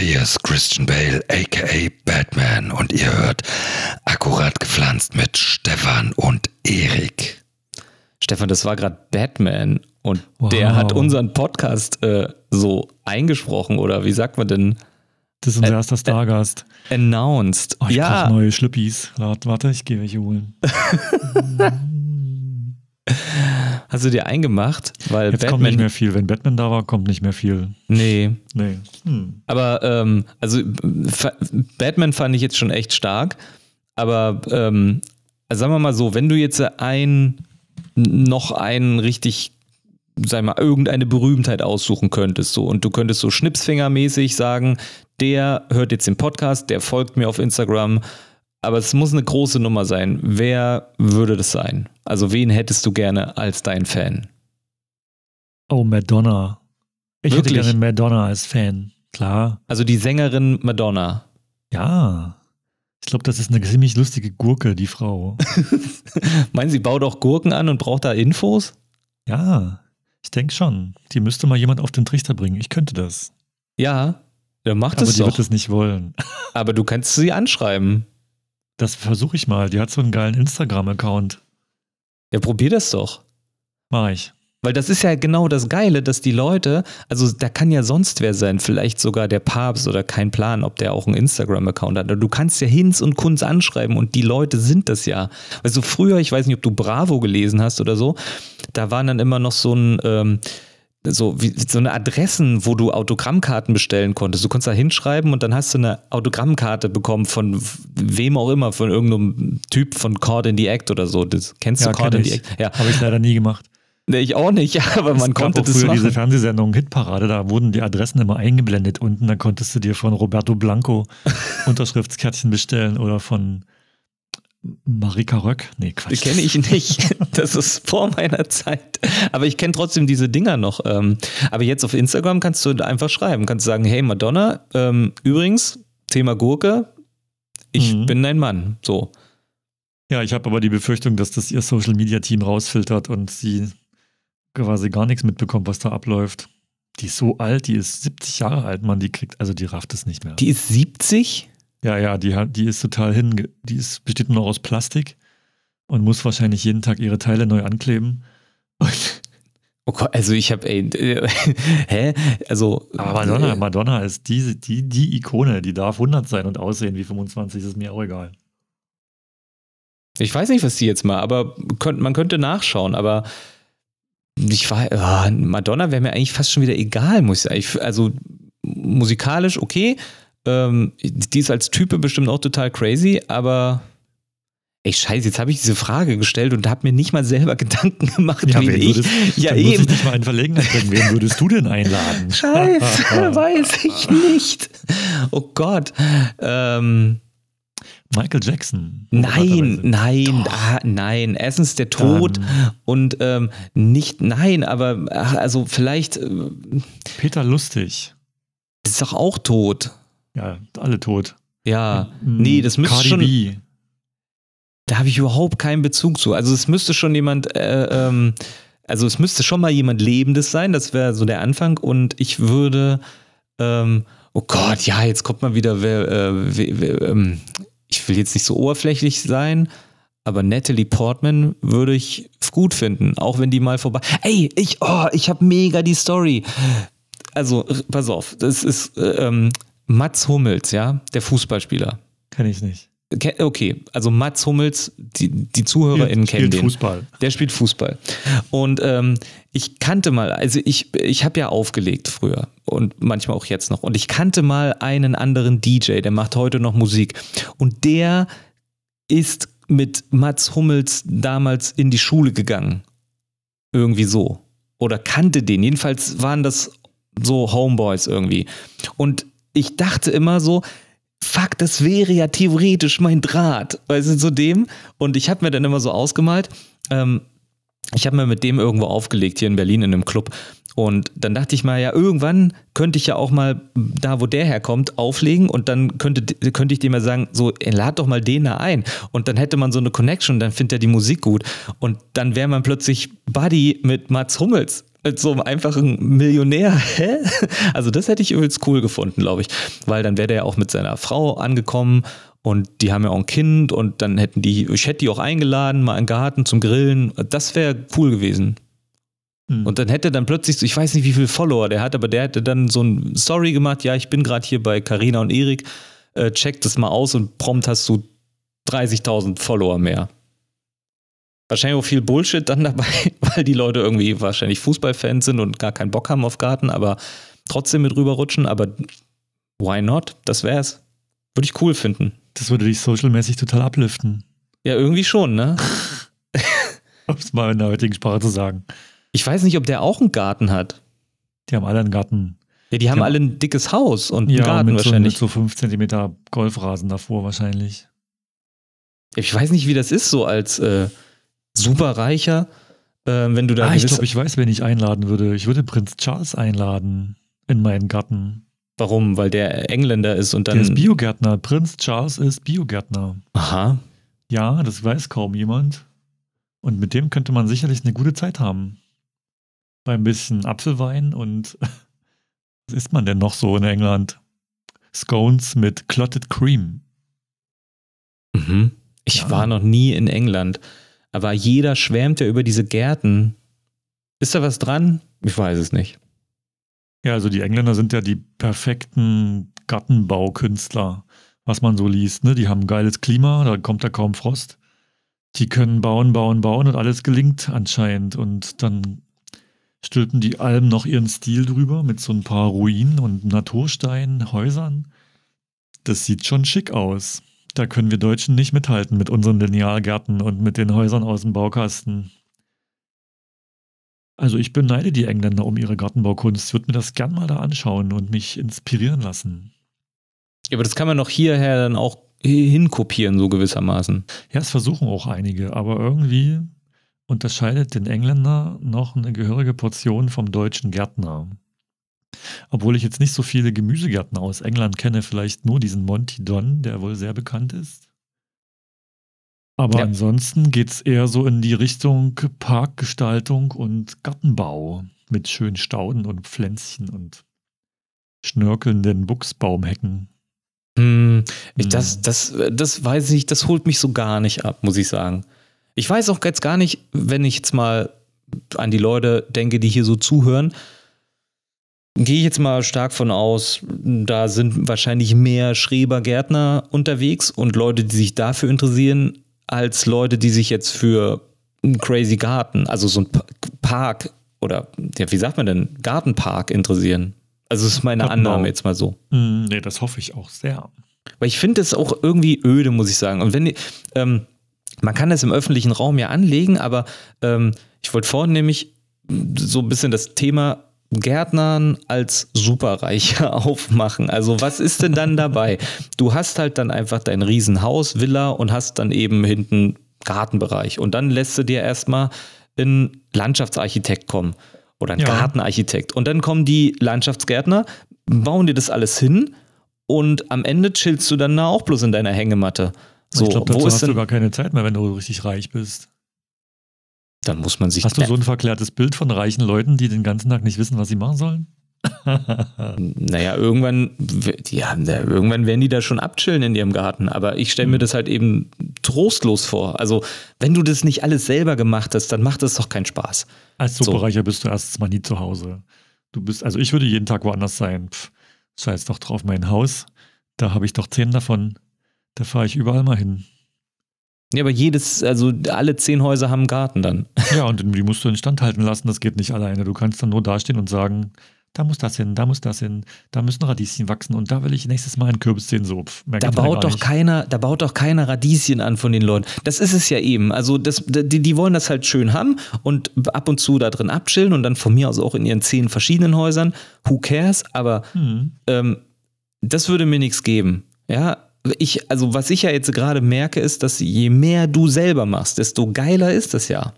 hier ist Christian Bale, aka Batman, und ihr hört akkurat gepflanzt mit Stefan und Erik. Stefan, das war gerade Batman und wow. der hat unseren Podcast äh, so eingesprochen oder wie sagt man denn? Das ist unser erster Stargast. Announced. Oh, ich ja. neue Schlüppis. Warte, ich gehe welche holen. Hast du dir eingemacht? Weil Jetzt Batman, kommt nicht mehr viel. Wenn Batman da war, kommt nicht mehr viel. Nee. Nee. Hm. Aber, ähm, also Batman fand ich jetzt schon echt stark. Aber, ähm, also sagen wir mal so, wenn du jetzt ein, noch einen richtig, sag mal, irgendeine Berühmtheit aussuchen könntest, so, und du könntest so schnipsfingermäßig sagen, der hört jetzt den Podcast, der folgt mir auf Instagram, aber es muss eine große Nummer sein. Wer würde das sein? Also wen hättest du gerne als dein Fan? Oh, Madonna. Ich Wirklich? hätte gerne Madonna als Fan. Klar. Also die Sängerin Madonna. Ja. Ich glaube, das ist eine ziemlich lustige Gurke, die Frau. Meinen Sie, baut auch Gurken an und braucht da Infos? Ja, ich denke schon. Die müsste mal jemand auf den Trichter bringen. Ich könnte das. Ja, der macht Aber es die doch. wird es nicht wollen. Aber du kannst sie anschreiben. Das versuche ich mal. Die hat so einen geilen Instagram-Account. Ja, probier das doch. Mach ich. Weil das ist ja genau das Geile, dass die Leute, also da kann ja sonst wer sein, vielleicht sogar der Papst oder kein Plan, ob der auch einen Instagram-Account hat. Du kannst ja Hinz und Kunz anschreiben und die Leute sind das ja. Also früher, ich weiß nicht, ob du Bravo gelesen hast oder so, da waren dann immer noch so ein, ähm, so, wie, so eine Adressen, wo du Autogrammkarten bestellen konntest. Du konntest da hinschreiben und dann hast du eine Autogrammkarte bekommen von wem auch immer, von irgendeinem Typ von Cord in the Act oder so. Das, kennst ja, du Cord in the Act? Ja. Habe ich leider nie gemacht. Nee, ich auch nicht, aber man konnte das früher machen. diese Fernsehsendung Hitparade, da wurden die Adressen immer eingeblendet unten, dann konntest du dir von Roberto Blanco Unterschriftskärtchen bestellen oder von Marika Röck? Nee, Quatsch. Die kenne ich nicht. Das ist vor meiner Zeit. Aber ich kenne trotzdem diese Dinger noch. Ähm, aber jetzt auf Instagram kannst du einfach schreiben. Kannst sagen, hey Madonna, ähm, übrigens, Thema Gurke, ich mhm. bin dein Mann. So. Ja, ich habe aber die Befürchtung, dass das ihr Social Media Team rausfiltert und sie quasi gar nichts mitbekommt, was da abläuft. Die ist so alt, die ist 70 Jahre alt, man, die kriegt, also die rafft es nicht mehr. Die ist 70? Ja, ja, die, die ist total hin, die ist, besteht nur noch aus Plastik und muss wahrscheinlich jeden Tag ihre Teile neu ankleben. oh Gott, also ich habe, ey, äh, hä? Also. Aber Madonna, äh, Madonna ist die, die, die Ikone, die darf 100 sein und aussehen wie 25, ist mir auch egal. Ich weiß nicht, was die jetzt mal, aber könnt, man könnte nachschauen, aber ich war, oh, Madonna wäre mir eigentlich fast schon wieder egal, muss ich sagen. Also musikalisch okay, ähm, die ist als Type bestimmt auch total crazy, aber Ey, scheiße, jetzt habe ich diese Frage gestellt und habe mir nicht mal selber Gedanken gemacht, ja, wie ich. Würdest, ja, eben. Muss ich dich mal in Verlegenheit bringen. Wen würdest du denn einladen? Scheiße, weiß ich nicht. Oh Gott. Ähm, Michael Jackson. Nein, nein, ah, nein. Erstens der Tod Dann. und ähm, nicht, nein, aber ach, also vielleicht. Äh, Peter Lustig. Ist doch auch tot. Ja, alle tot. Ja, nee, das müsste Cardi schon. B. Da habe ich überhaupt keinen Bezug zu. Also es müsste schon jemand, äh, ähm, also es müsste schon mal jemand Lebendes sein, das wäre so der Anfang. Und ich würde, ähm, oh Gott, ja, jetzt kommt mal wieder, wer, äh, wer, wer, ähm, ich will jetzt nicht so oberflächlich sein, aber Natalie Portman würde ich gut finden, auch wenn die mal vorbei. Ey, ich, oh, ich habe mega die Story. Also, pass auf, das ist äh, ähm, Mats Hummels, ja, der Fußballspieler. Kenn ich nicht. Okay, also Mats Hummels, die, die ZuhörerInnen kennen den. Fußball. Der spielt Fußball. Und ähm, ich kannte mal, also ich, ich habe ja aufgelegt früher und manchmal auch jetzt noch. Und ich kannte mal einen anderen DJ, der macht heute noch Musik. Und der ist mit Mats Hummels damals in die Schule gegangen. Irgendwie so. Oder kannte den. Jedenfalls waren das so Homeboys irgendwie. Und ich dachte immer so, fuck, das wäre ja theoretisch mein Draht, weißt du, zu dem. Und ich habe mir dann immer so ausgemalt, ähm, ich habe mir mit dem irgendwo aufgelegt hier in Berlin in einem Club. Und dann dachte ich mal, ja, irgendwann könnte ich ja auch mal da, wo der herkommt, auflegen und dann könnte, könnte ich dem ja sagen, so, lad doch mal den da ein. Und dann hätte man so eine Connection, dann findet er die Musik gut. Und dann wäre man plötzlich Buddy mit Mats Hummels. Mit so einem einfachen Millionär. Hä? Also das hätte ich übelst cool gefunden, glaube ich. Weil dann wäre der ja auch mit seiner Frau angekommen und die haben ja auch ein Kind und dann hätten die, ich hätte die auch eingeladen, mal im Garten zum Grillen. Das wäre cool gewesen. Hm. Und dann hätte dann plötzlich, so- ich weiß nicht, wie viele Follower der hat, aber der hätte dann so ein Story gemacht, ja, ich bin gerade hier bei Carina und Erik, äh, check das mal aus und prompt hast du 30.000 Follower mehr. Wahrscheinlich auch viel Bullshit dann dabei, weil die Leute irgendwie wahrscheinlich Fußballfans sind und gar keinen Bock haben auf Garten, aber trotzdem mit rüberrutschen, aber why not? Das wär's. Würde ich cool finden. Das würde dich socialmäßig total upliften, Ja, irgendwie schon, ne? um es mal in der heutigen Sprache zu sagen. Ich weiß nicht, ob der auch einen Garten hat. Die haben alle einen Garten. Ja, die haben Ja. alle ein dickes Haus und einen Ja, Garten mit so, mit wahrscheinlich. so 5 cm Golfrasen davor wahrscheinlich. Ich weiß nicht, wie das ist, so als äh, Superreicher, äh, wenn du da ah, ich glaube, ich weiß, wen ich einladen würde. Ich würde Prinz Charles einladen in meinen Garten. Warum? Weil der Engländer ist und dann. Der ist Biogärtner. Prinz Charles ist Biogärtner. Aha. Ja, das weiß kaum jemand. Und mit dem könnte man sicherlich eine gute Zeit haben. Bei ein bisschen Apfelwein und was isst man denn noch so in England? Scones mit Clotted Cream. Mhm. Ich Ja. war noch nie in England, aber jeder schwärmt ja über diese Gärten. Ist da was dran? Ich weiß es nicht. Ja, also die Engländer sind ja die perfekten Gartenbaukünstler, was man so liest. Ne? Die haben geiles Klima, da kommt da kaum Frost. Die können bauen, bauen, bauen und alles gelingt anscheinend. Und dann stülpen die Alben noch ihren Stil drüber mit so ein paar Ruinen und Natursteinen, Häusern. Das sieht schon schick aus. Da können wir Deutschen nicht mithalten mit unseren Linealgärten und mit den Häusern aus dem Baukasten. Also ich beneide die Engländer um ihre Gartenbaukunst. Ich würde mir das gern mal da anschauen und mich inspirieren lassen. Ja, aber das kann man doch hierher dann auch hinkopieren, so gewissermaßen. Ja, es versuchen auch einige, aber irgendwie unterscheidet den Engländer noch eine gehörige Portion vom deutschen Gärtner. Obwohl ich jetzt nicht so viele Gemüsegärtner aus England kenne, vielleicht nur diesen Monty Don, der wohl sehr bekannt ist. Aber Ja. ansonsten geht es eher so in die Richtung Parkgestaltung und Gartenbau mit schönen Stauden und Pflänzchen und schnörkelnden Buchsbaumhecken. Hm, ich, Hm. das, das, das weiß ich, das holt mich so gar nicht ab, muss ich sagen. Ich weiß auch jetzt gar nicht, wenn ich jetzt mal an die Leute denke, die hier so zuhören, gehe ich jetzt mal stark von aus, da sind wahrscheinlich mehr Schrebergärtner unterwegs und Leute, die sich dafür interessieren, als Leute, die sich jetzt für einen Crazy Garten, also so ein Pa- Park oder ja, wie sagt man denn, Gartenpark interessieren. Also das ist meine Gartenbau. Annahme jetzt mal so. Hm, nee, das hoffe ich auch sehr. Weil ich finde es auch irgendwie öde, muss ich sagen. Und wenn ähm, man kann das im öffentlichen Raum ja anlegen, aber ähm, ich wollte vorhin nämlich so ein bisschen das Thema Gärtnern als Superreicher aufmachen. Also was ist denn dann dabei? Du hast halt dann einfach dein Riesenhaus, Villa und hast dann eben hinten Gartenbereich. Und dann lässt du dir erstmal einen Landschaftsarchitekt kommen oder einen Ja. Gartenarchitekt. Und dann kommen die Landschaftsgärtner, bauen dir das alles hin und am Ende chillst du dann da auch bloß in deiner Hängematte. So, ich glaube, dazu wo ist hast du denn, gar keine Zeit mehr, wenn du richtig reich bist. Dann muss man sich Hast du so ein verklärtes Bild von reichen Leuten, die den ganzen Tag nicht wissen, was sie machen sollen? Naja, irgendwann, ja, irgendwann werden die da schon abchillen in ihrem Garten. Aber ich stelle mir Mhm. das halt eben trostlos vor. Also, wenn du das nicht alles selber gemacht hast, dann macht das doch keinen Spaß. Als So. Superreicher bist du erstens mal nie zu Hause. Du bist, also ich würde jeden Tag woanders sein. Pff, scheiß doch drauf, mein Haus. Da habe ich doch zehn davon. Da fahre ich überall mal hin. Ja, aber jedes, also alle zehn Häuser haben einen Garten dann. Ja, und die musst du instand halten lassen. Das geht nicht alleine. Du kannst dann nur dastehen und sagen, da muss das hin, da muss das hin, da müssen Radieschen wachsen und da will ich nächstes Mal einen Kürbis sehen. So, Da ja baut doch nicht. keiner, da baut doch keiner Radieschen an von den Leuten. Das ist es ja eben. Also das, die, die wollen das halt schön haben und ab und zu da drin abchillen und dann von mir aus auch in ihren zehn verschiedenen Häusern. Who cares? Aber Hm. ähm, das würde mir nichts geben. Ja, ich, also was ich ja jetzt gerade merke, ist, dass je mehr du selber machst, desto geiler ist das ja.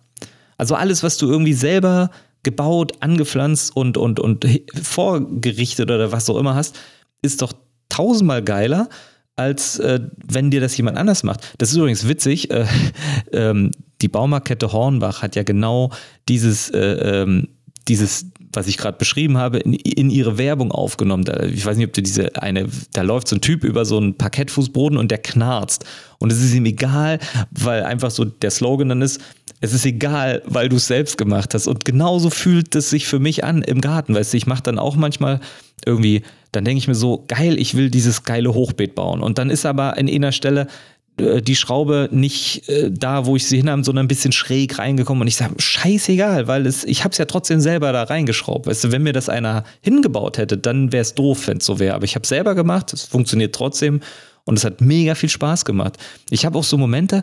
Also alles, was du irgendwie selber gebaut, angepflanzt und, und, und vorgerichtet oder was auch immer hast, ist doch tausendmal geiler, als äh, wenn dir das jemand anders macht. Das ist übrigens witzig. Äh, ähm, die Baumarktkette Hornbach hat ja genau dieses, äh, ähm, dieses, was ich gerade beschrieben habe, in, in, ihre Werbung aufgenommen. Ich weiß nicht, ob du diese eine, da läuft so ein Typ über so einen Parkettfußboden und der knarzt. Und es ist ihm egal, weil einfach so der Slogan dann ist, es ist egal, weil du es selbst gemacht hast. Und genauso fühlt es sich für mich an im Garten. Weißt du, ich mache dann auch manchmal irgendwie, dann denke ich mir so, geil, ich will dieses geile Hochbeet bauen. Und dann ist aber an einer Stelle die Schraube nicht äh, da, wo ich sie hinhabe, sondern ein bisschen schräg reingekommen und ich sage, scheißegal, weil es, ich habe es ja trotzdem selber da reingeschraubt. Weißt du, wenn mir das einer hingebaut hätte, dann wäre es doof, wenn es so wäre. Aber ich habe es selber gemacht, es funktioniert trotzdem und es hat mega viel Spaß gemacht. Ich habe auch so Momente,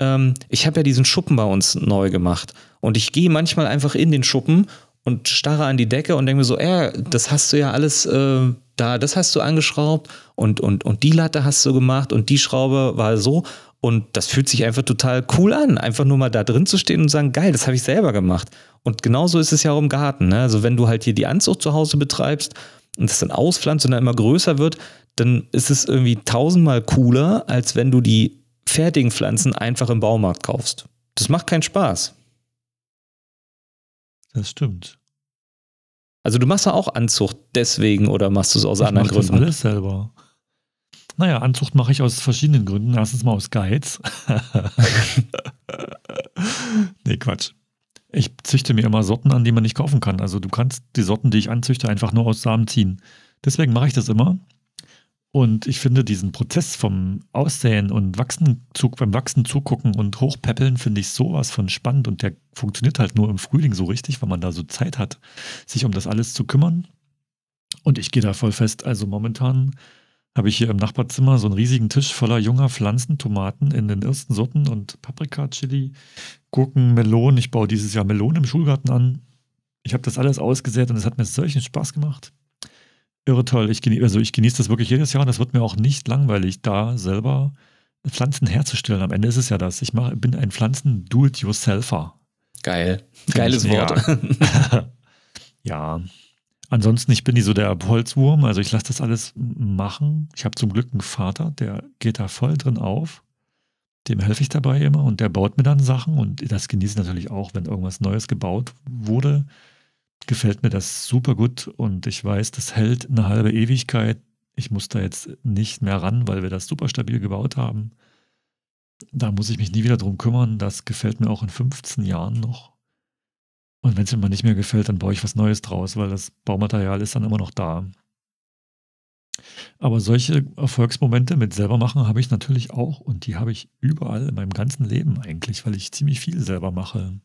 ähm, ich habe ja diesen Schuppen bei uns neu gemacht und ich gehe manchmal einfach in den Schuppen und starre an die Decke und denke mir so, äh, das hast du ja alles äh, da, das hast du angeschraubt und, und, und die Latte hast du gemacht und die Schraube war so. Und das fühlt sich einfach total cool an, einfach nur mal da drin zu stehen und sagen, geil, das habe ich selber gemacht. Und genauso ist es ja auch im Garten. Ne? Also wenn du halt hier die Anzucht zu Hause betreibst und das dann auspflanzt und dann immer größer wird, dann ist es irgendwie tausendmal cooler, als wenn du die fertigen Pflanzen einfach im Baumarkt kaufst. Das macht keinen Spaß. Das stimmt. Also du machst ja auch Anzucht deswegen oder machst du es aus ich anderen Gründen? Ich mache alles selber. Naja, Anzucht mache ich aus verschiedenen Gründen. Erstens mal aus Geiz. nee, Quatsch. Ich züchte mir immer Sorten an, die man nicht kaufen kann. Also du kannst die Sorten, die ich anzüchte, einfach nur aus Samen ziehen. Deswegen mache ich das immer. Und ich finde diesen Prozess vom Aussäen und Wachsen, beim Wachsen zugucken und Hochpäppeln finde ich sowas von spannend und der funktioniert halt nur im Frühling so richtig, weil man da so Zeit hat, sich um das alles zu kümmern. Und ich gehe da voll fest. Also momentan habe ich hier im Nachbarzimmer so einen riesigen Tisch voller junger Pflanzen, Tomaten in den ersten Sorten und Paprika, Chili, Gurken, Melonen. Ich baue dieses Jahr Melonen im Schulgarten an. Ich habe das alles ausgesät und es hat mir solchen Spaß gemacht irre toll. Ich genieße, also ich genieße das wirklich jedes Jahr und es wird mir auch nicht langweilig, da selber Pflanzen herzustellen. Am Ende ist es ja das. Ich mach, bin ein Pflanzen-Do-it-yourselfer. Geil. Geiles Wort. ja. Ansonsten, ich bin nicht so der Holzwurm, also ich lasse das alles machen. Ich habe zum Glück einen Vater, der geht da voll drin auf. Dem helfe ich dabei immer und der baut mir dann Sachen und das genieße ich natürlich auch, wenn irgendwas Neues gebaut wurde gefällt mir das super gut und ich weiß, das hält eine halbe Ewigkeit. Ich muss da jetzt nicht mehr ran, weil wir das super stabil gebaut haben. Da muss ich mich nie wieder drum kümmern. Das gefällt mir auch in 15 Jahren noch. Und wenn es mir mal nicht mehr gefällt, dann baue ich was Neues draus, weil das Baumaterial ist dann immer noch da. Aber solche Erfolgsmomente mit selber machen habe ich natürlich auch und die habe ich überall in meinem ganzen Leben eigentlich, weil ich ziemlich viel selber mache.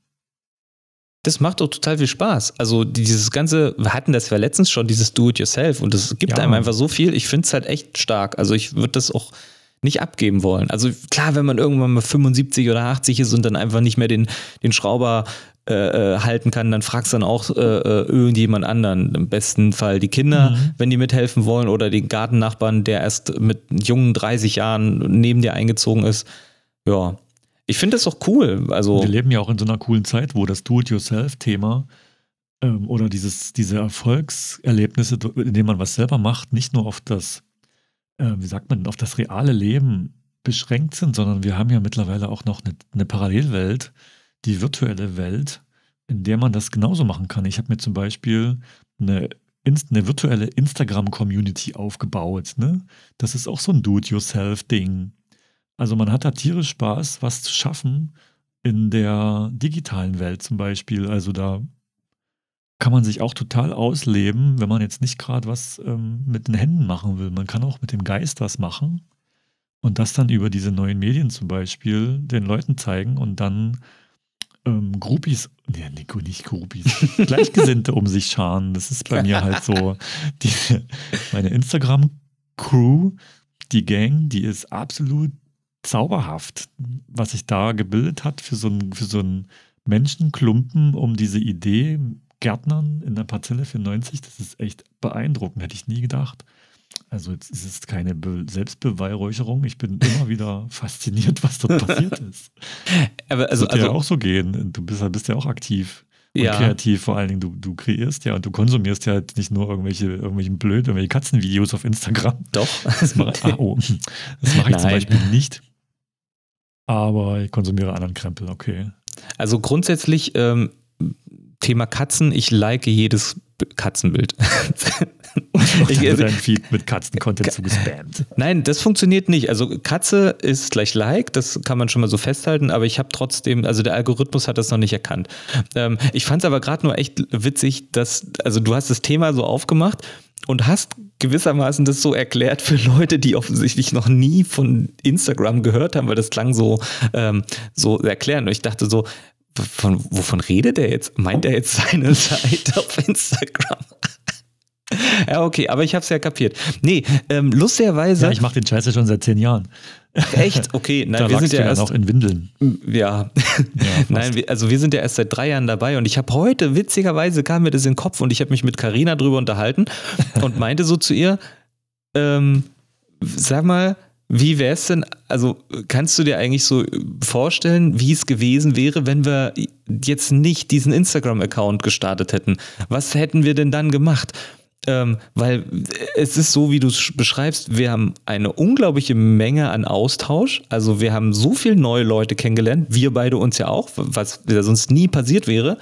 Das macht doch total viel Spaß. Also dieses ganze, wir hatten das ja letztens schon, dieses Do-it-yourself und das gibt ja. einem einfach so viel. Ich finde es halt echt stark. Also ich würde das auch nicht abgeben wollen. Also klar, wenn man irgendwann mal 75 oder 80 ist und dann einfach nicht mehr den, den Schrauber äh, äh halten kann, dann fragst du dann auch äh, äh, irgendjemand anderen. Im besten Fall die Kinder, mhm. wenn die mithelfen wollen, oder den Gartennachbarn, der erst mit jungen 30 Jahren neben dir eingezogen ist. Ja, ich finde das doch cool. Also wir leben ja auch in so einer coolen Zeit, wo das Do-it-yourself-Thema ähm, oder dieses, diese Erfolgserlebnisse, in denen man was selber macht, nicht nur auf das, äh, wie sagt man, auf das reale Leben beschränkt sind, sondern wir haben ja mittlerweile auch noch eine, eine Parallelwelt, die virtuelle Welt, in der man das genauso machen kann. Ich habe mir zum Beispiel eine eine virtuelle Instagram-Community aufgebaut. Ne? Das ist auch so ein Do-it-yourself-Ding. Also man hat da tierisch Spaß, was zu schaffen in der digitalen Welt zum Beispiel. Also da kann man sich auch total ausleben, wenn man jetzt nicht gerade was ähm, mit den Händen machen will. Man kann auch mit dem Geist was machen und das dann über diese neuen Medien zum Beispiel den Leuten zeigen und dann ähm, Groupies, nee, Nico, nicht Groupies, Gleichgesinnte um sich scharen. Das ist bei mir halt so. Die, meine Instagram-Crew, die Gang, die ist absolut zauberhaft, was sich da gebildet hat für so einen, für so einen Menschenklumpen um diese Idee, Gärtnern in der Parzelle für 90, das ist echt beeindruckend, hätte ich nie gedacht. Also jetzt ist es keine Be Selbstbeweihräucherung. Ich bin immer wieder fasziniert, was dort passiert ist. Aber also, das wird also, ja auch so gehen. Du bist, bist ja auch aktiv und ja. kreativ vor allen Dingen. Du, du kreierst ja und du konsumierst ja nicht nur irgendwelche, irgendwelchen blöd, irgendwelche Katzenvideos auf Instagram. Doch. Das mache ah, oh, mach ich zum Beispiel nicht. Aber ich konsumiere anderen Krempel, okay. Also grundsätzlich ähm, Thema Katzen, ich like jedes Katzenbild. ich, also, dein Feed mit Katzen-Content so gespammt. Nein, das funktioniert nicht. Also Katze ist gleich Like, das kann man schon mal so festhalten, aber ich habe trotzdem, also der Algorithmus hat das noch nicht erkannt. Ähm, ich fand es aber gerade nur echt witzig, dass, also du hast das Thema so aufgemacht und hast gewissermaßen das so erklärt für Leute, die offensichtlich noch nie von Instagram gehört haben, weil das klang so, ähm, so erklären. Und ich dachte so, von, wovon redet er jetzt? Meint er jetzt seine Seite auf Instagram? ja, okay, aber ich habe es ja kapiert. Nee, ähm, lustigerweise. Ja, ich mache den Scheiß ja schon seit zehn Jahren. Echt? Okay, nein, da wir sind ja, erst noch in Windeln. Ja, ja nein, wir, also wir sind ja erst seit drei Jahren dabei und ich habe heute witzigerweise kam mir das in den Kopf und ich habe mich mit Karina drüber unterhalten und meinte so zu ihr, ähm, sag mal, wie wäre es denn, also kannst du dir eigentlich so vorstellen, wie es gewesen wäre, wenn wir jetzt nicht diesen Instagram-Account gestartet hätten? Was hätten wir denn dann gemacht? Ähm, weil es ist so, wie du es beschreibst, wir haben eine unglaubliche Menge an Austausch. Also wir haben so viele neue Leute kennengelernt, wir beide uns ja auch, was sonst nie passiert wäre.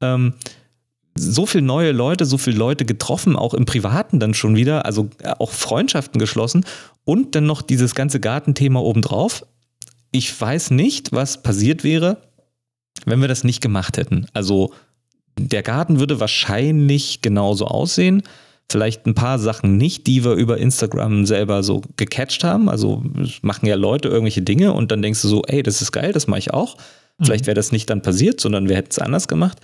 Ähm, so viele neue Leute, so viele Leute getroffen, auch im Privaten dann schon wieder, also auch Freundschaften geschlossen und dann noch dieses ganze Gartenthema obendrauf. Ich weiß nicht, was passiert wäre, wenn wir das nicht gemacht hätten. Also der Garten würde wahrscheinlich genauso aussehen. Vielleicht ein paar Sachen nicht, die wir über Instagram selber so gecatcht haben. Also machen ja Leute irgendwelche Dinge und dann denkst du so, ey, das ist geil, das mache ich auch. Vielleicht mhm. wäre das nicht dann passiert, sondern wir hätten es anders gemacht.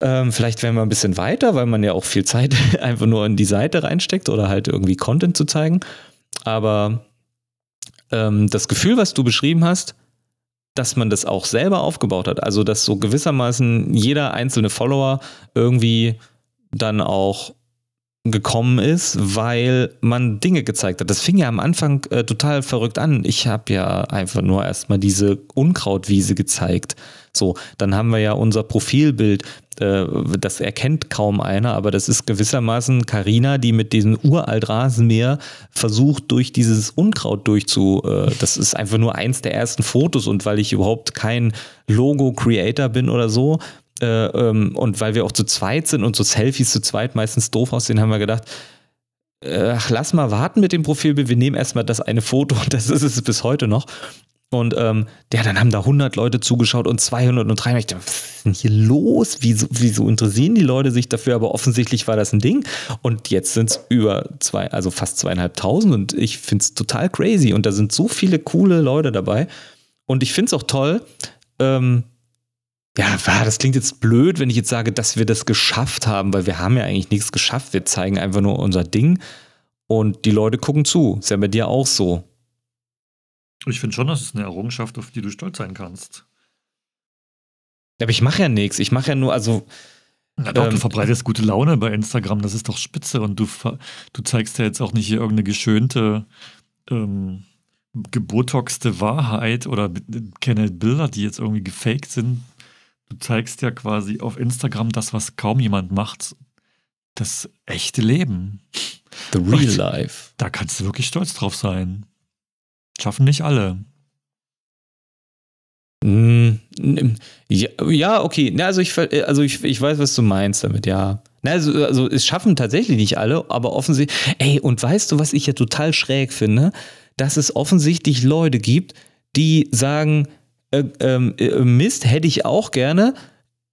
Ähm, vielleicht wären wir ein bisschen weiter, weil man ja auch viel Zeit einfach nur in die Seite reinsteckt oder halt irgendwie Content zu zeigen. Aber ähm, das Gefühl, was du beschrieben hast, dass man das auch selber aufgebaut hat, also dass so gewissermaßen jeder einzelne Follower irgendwie dann auch gekommen ist, weil man Dinge gezeigt hat. Das fing ja am Anfang äh, total verrückt an. Ich habe ja einfach nur erstmal diese Unkrautwiese gezeigt. So, dann haben wir ja unser Profilbild, äh, das erkennt kaum einer, aber das ist gewissermaßen Karina, die mit diesem uralt Rasenmäher versucht, durch dieses Unkraut durchzu. Äh, das ist einfach nur eins der ersten Fotos und weil ich überhaupt kein Logo-Creator bin oder so, äh, ähm, und weil wir auch zu zweit sind und so Selfies zu zweit meistens doof aussehen, haben wir gedacht, äh, ach, lass mal warten mit dem Profilbild, wir nehmen erstmal das eine Foto und das ist es bis heute noch. Und ähm, ja, dann haben da 100 Leute zugeschaut und 200 und 300. Ich dachte, was ist denn hier los? Wieso, wieso interessieren die Leute sich dafür? Aber offensichtlich war das ein Ding. Und jetzt sind es über zwei, also fast zweieinhalbtausend. Und ich finde es total crazy. Und da sind so viele coole Leute dabei. Und ich finde es auch toll, ähm, ja, das klingt jetzt blöd, wenn ich jetzt sage, dass wir das geschafft haben, weil wir haben ja eigentlich nichts geschafft. Wir zeigen einfach nur unser Ding und die Leute gucken zu. Ist ja bei dir auch so. Ich finde schon, das ist eine Errungenschaft, auf die du stolz sein kannst. Aber ich mache ja nichts. Ich mache ja nur, also. Ja, doch, ähm, du verbreitest gute Laune bei Instagram, das ist doch spitze. Und du, du zeigst ja jetzt auch nicht hier irgendeine geschönte, ähm, gebotoxte Wahrheit oder kenne Bilder, die jetzt irgendwie gefaked sind, du zeigst ja quasi auf Instagram das, was kaum jemand macht. Das echte Leben. The real Und life. Da kannst du wirklich stolz drauf sein. Schaffen nicht alle. Mm, ja, ja, okay. Also, ich, also ich, ich weiß, was du meinst damit, ja. Also, also es schaffen tatsächlich nicht alle, aber offensichtlich. Ey, und weißt du, was ich ja total schräg finde? Dass es offensichtlich Leute gibt, die sagen, äh, ähm, äh, Mist, hätte ich auch gerne.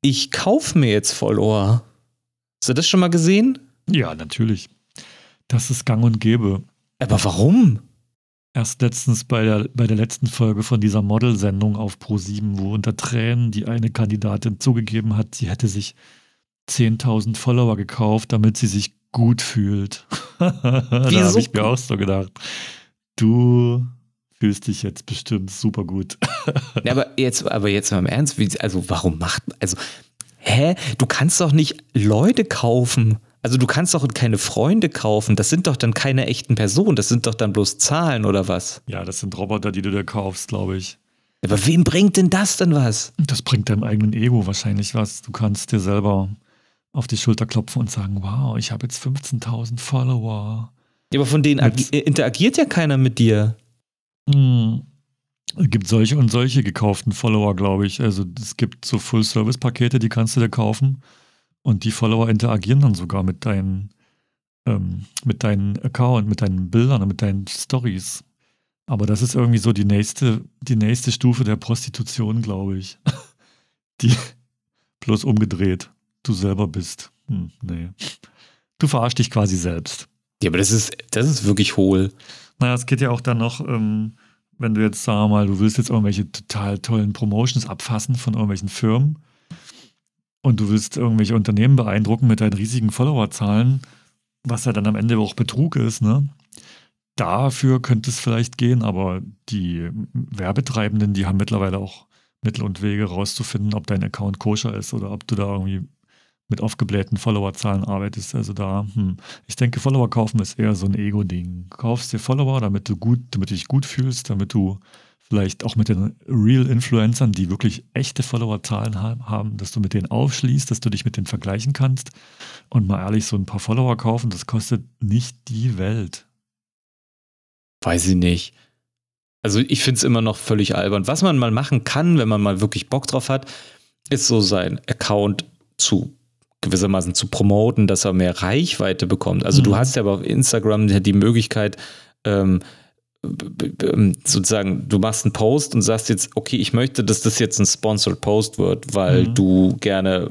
Ich kaufe mir jetzt Follower. Hast du das schon mal gesehen? Ja, natürlich. Das ist gang und gäbe. Aber warum? Erst letztens bei der, bei der letzten Folge von dieser Model-Sendung auf Pro7, wo unter Tränen die eine Kandidatin zugegeben hat, sie hätte sich 10.000 Follower gekauft, damit sie sich gut fühlt. da habe ich mir auch so gedacht, du fühlst dich jetzt bestimmt super gut. ja, aber jetzt, aber jetzt mal im Ernst, wie, also warum macht, also, hä? Du kannst doch nicht Leute kaufen. Also du kannst doch keine Freunde kaufen. Das sind doch dann keine echten Personen. Das sind doch dann bloß Zahlen oder was? Ja, das sind Roboter, die du dir kaufst, glaube ich. Aber wem bringt denn das denn was? Das bringt deinem eigenen Ego wahrscheinlich was. Du kannst dir selber auf die Schulter klopfen und sagen, wow, ich habe jetzt 15.000 Follower. Ja, aber von denen interagiert ja keiner mit dir. Hm. Es gibt solche und solche gekauften Follower, glaube ich. Also es gibt so Full-Service-Pakete, die kannst du dir kaufen. Und die Follower interagieren dann sogar mit deinen, ähm, mit deinen Account, mit deinen Bildern und mit deinen Stories. Aber das ist irgendwie so die nächste, die nächste Stufe der Prostitution, glaube ich. Die bloß umgedreht. Du selber bist. Hm, nee. Du verarschst dich quasi selbst. Ja, aber das ist, das ist wirklich hohl. Naja, es geht ja auch dann noch, ähm, wenn du jetzt, sagen wir mal, du willst jetzt irgendwelche total tollen Promotions abfassen von irgendwelchen Firmen und du willst irgendwelche Unternehmen beeindrucken mit deinen riesigen Followerzahlen, was ja dann am Ende auch Betrug ist, ne? Dafür könnte es vielleicht gehen, aber die Werbetreibenden, die haben mittlerweile auch Mittel und Wege rauszufinden, ob dein Account koscher ist oder ob du da irgendwie mit aufgeblähten Followerzahlen arbeitest. Also da, hm. ich denke, Follower kaufen ist eher so ein Ego-Ding. Kaufst dir Follower, damit du gut, damit du dich gut fühlst, damit du vielleicht auch mit den Real-Influencern, die wirklich echte Followerzahlen haben, dass du mit denen aufschließt, dass du dich mit denen vergleichen kannst. Und mal ehrlich, so ein paar Follower kaufen, das kostet nicht die Welt. Weiß ich nicht. Also ich finde es immer noch völlig albern. Was man mal machen kann, wenn man mal wirklich Bock drauf hat, ist so sein Account zu gewissermaßen zu promoten, dass er mehr Reichweite bekommt. Also mhm. du hast ja aber auf Instagram die Möglichkeit, ähm, sozusagen, du machst einen Post und sagst jetzt, okay, ich möchte, dass das jetzt ein Sponsored Post wird, weil mhm. du gerne,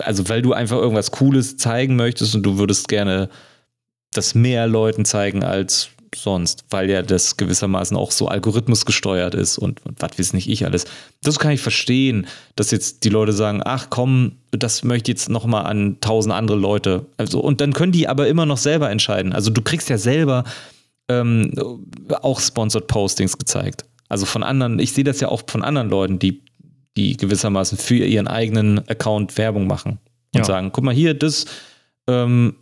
also weil du einfach irgendwas Cooles zeigen möchtest und du würdest gerne das mehr Leuten zeigen als sonst, weil ja das gewissermaßen auch so algorithmusgesteuert ist und, und was weiß nicht ich alles. Das kann ich verstehen, dass jetzt die Leute sagen, ach komm, das möchte ich jetzt nochmal an tausend andere Leute. Also, und dann können die aber immer noch selber entscheiden. Also du kriegst ja selber ähm, auch Sponsored Postings gezeigt. Also von anderen, ich sehe das ja auch von anderen Leuten, die, die gewissermaßen für ihren eigenen Account Werbung machen und ja. sagen, guck mal hier, das ähm,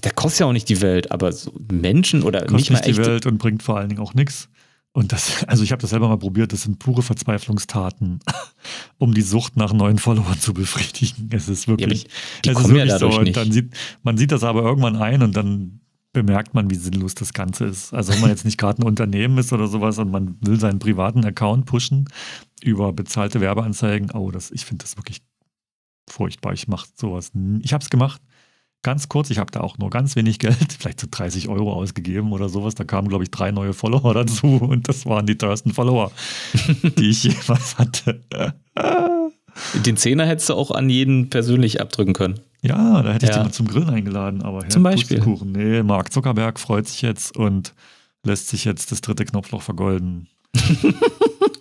der kostet ja auch nicht die Welt, aber so Menschen oder kostet nicht mal echt. die Welt und bringt vor allen Dingen auch nichts. Und das, also ich habe das selber mal probiert, das sind pure Verzweiflungstaten, um die Sucht nach neuen Followern zu befriedigen. Es ist wirklich, ja, es ist wirklich ja so. Und dann sieht, man sieht das aber irgendwann ein und dann bemerkt man, wie sinnlos das Ganze ist. Also wenn man jetzt nicht gerade ein Unternehmen ist oder sowas und man will seinen privaten Account pushen über bezahlte Werbeanzeigen, oh, das, ich finde das wirklich furchtbar. Ich mache sowas. Ich habe es gemacht ganz kurz, ich habe da auch nur ganz wenig Geld, vielleicht so 30 Euro ausgegeben oder sowas. Da kamen, glaube ich, drei neue Follower dazu und das waren die teuersten Follower, die ich jemals hatte. Den Zehner hättest du auch an jeden persönlich abdrücken können. Ja, da hätte ich ja. den mal zum Grillen eingeladen, aber Herr zum Beispiel. Kuchen. Nee, Mark Zuckerberg freut sich jetzt und lässt sich jetzt das dritte Knopfloch vergolden.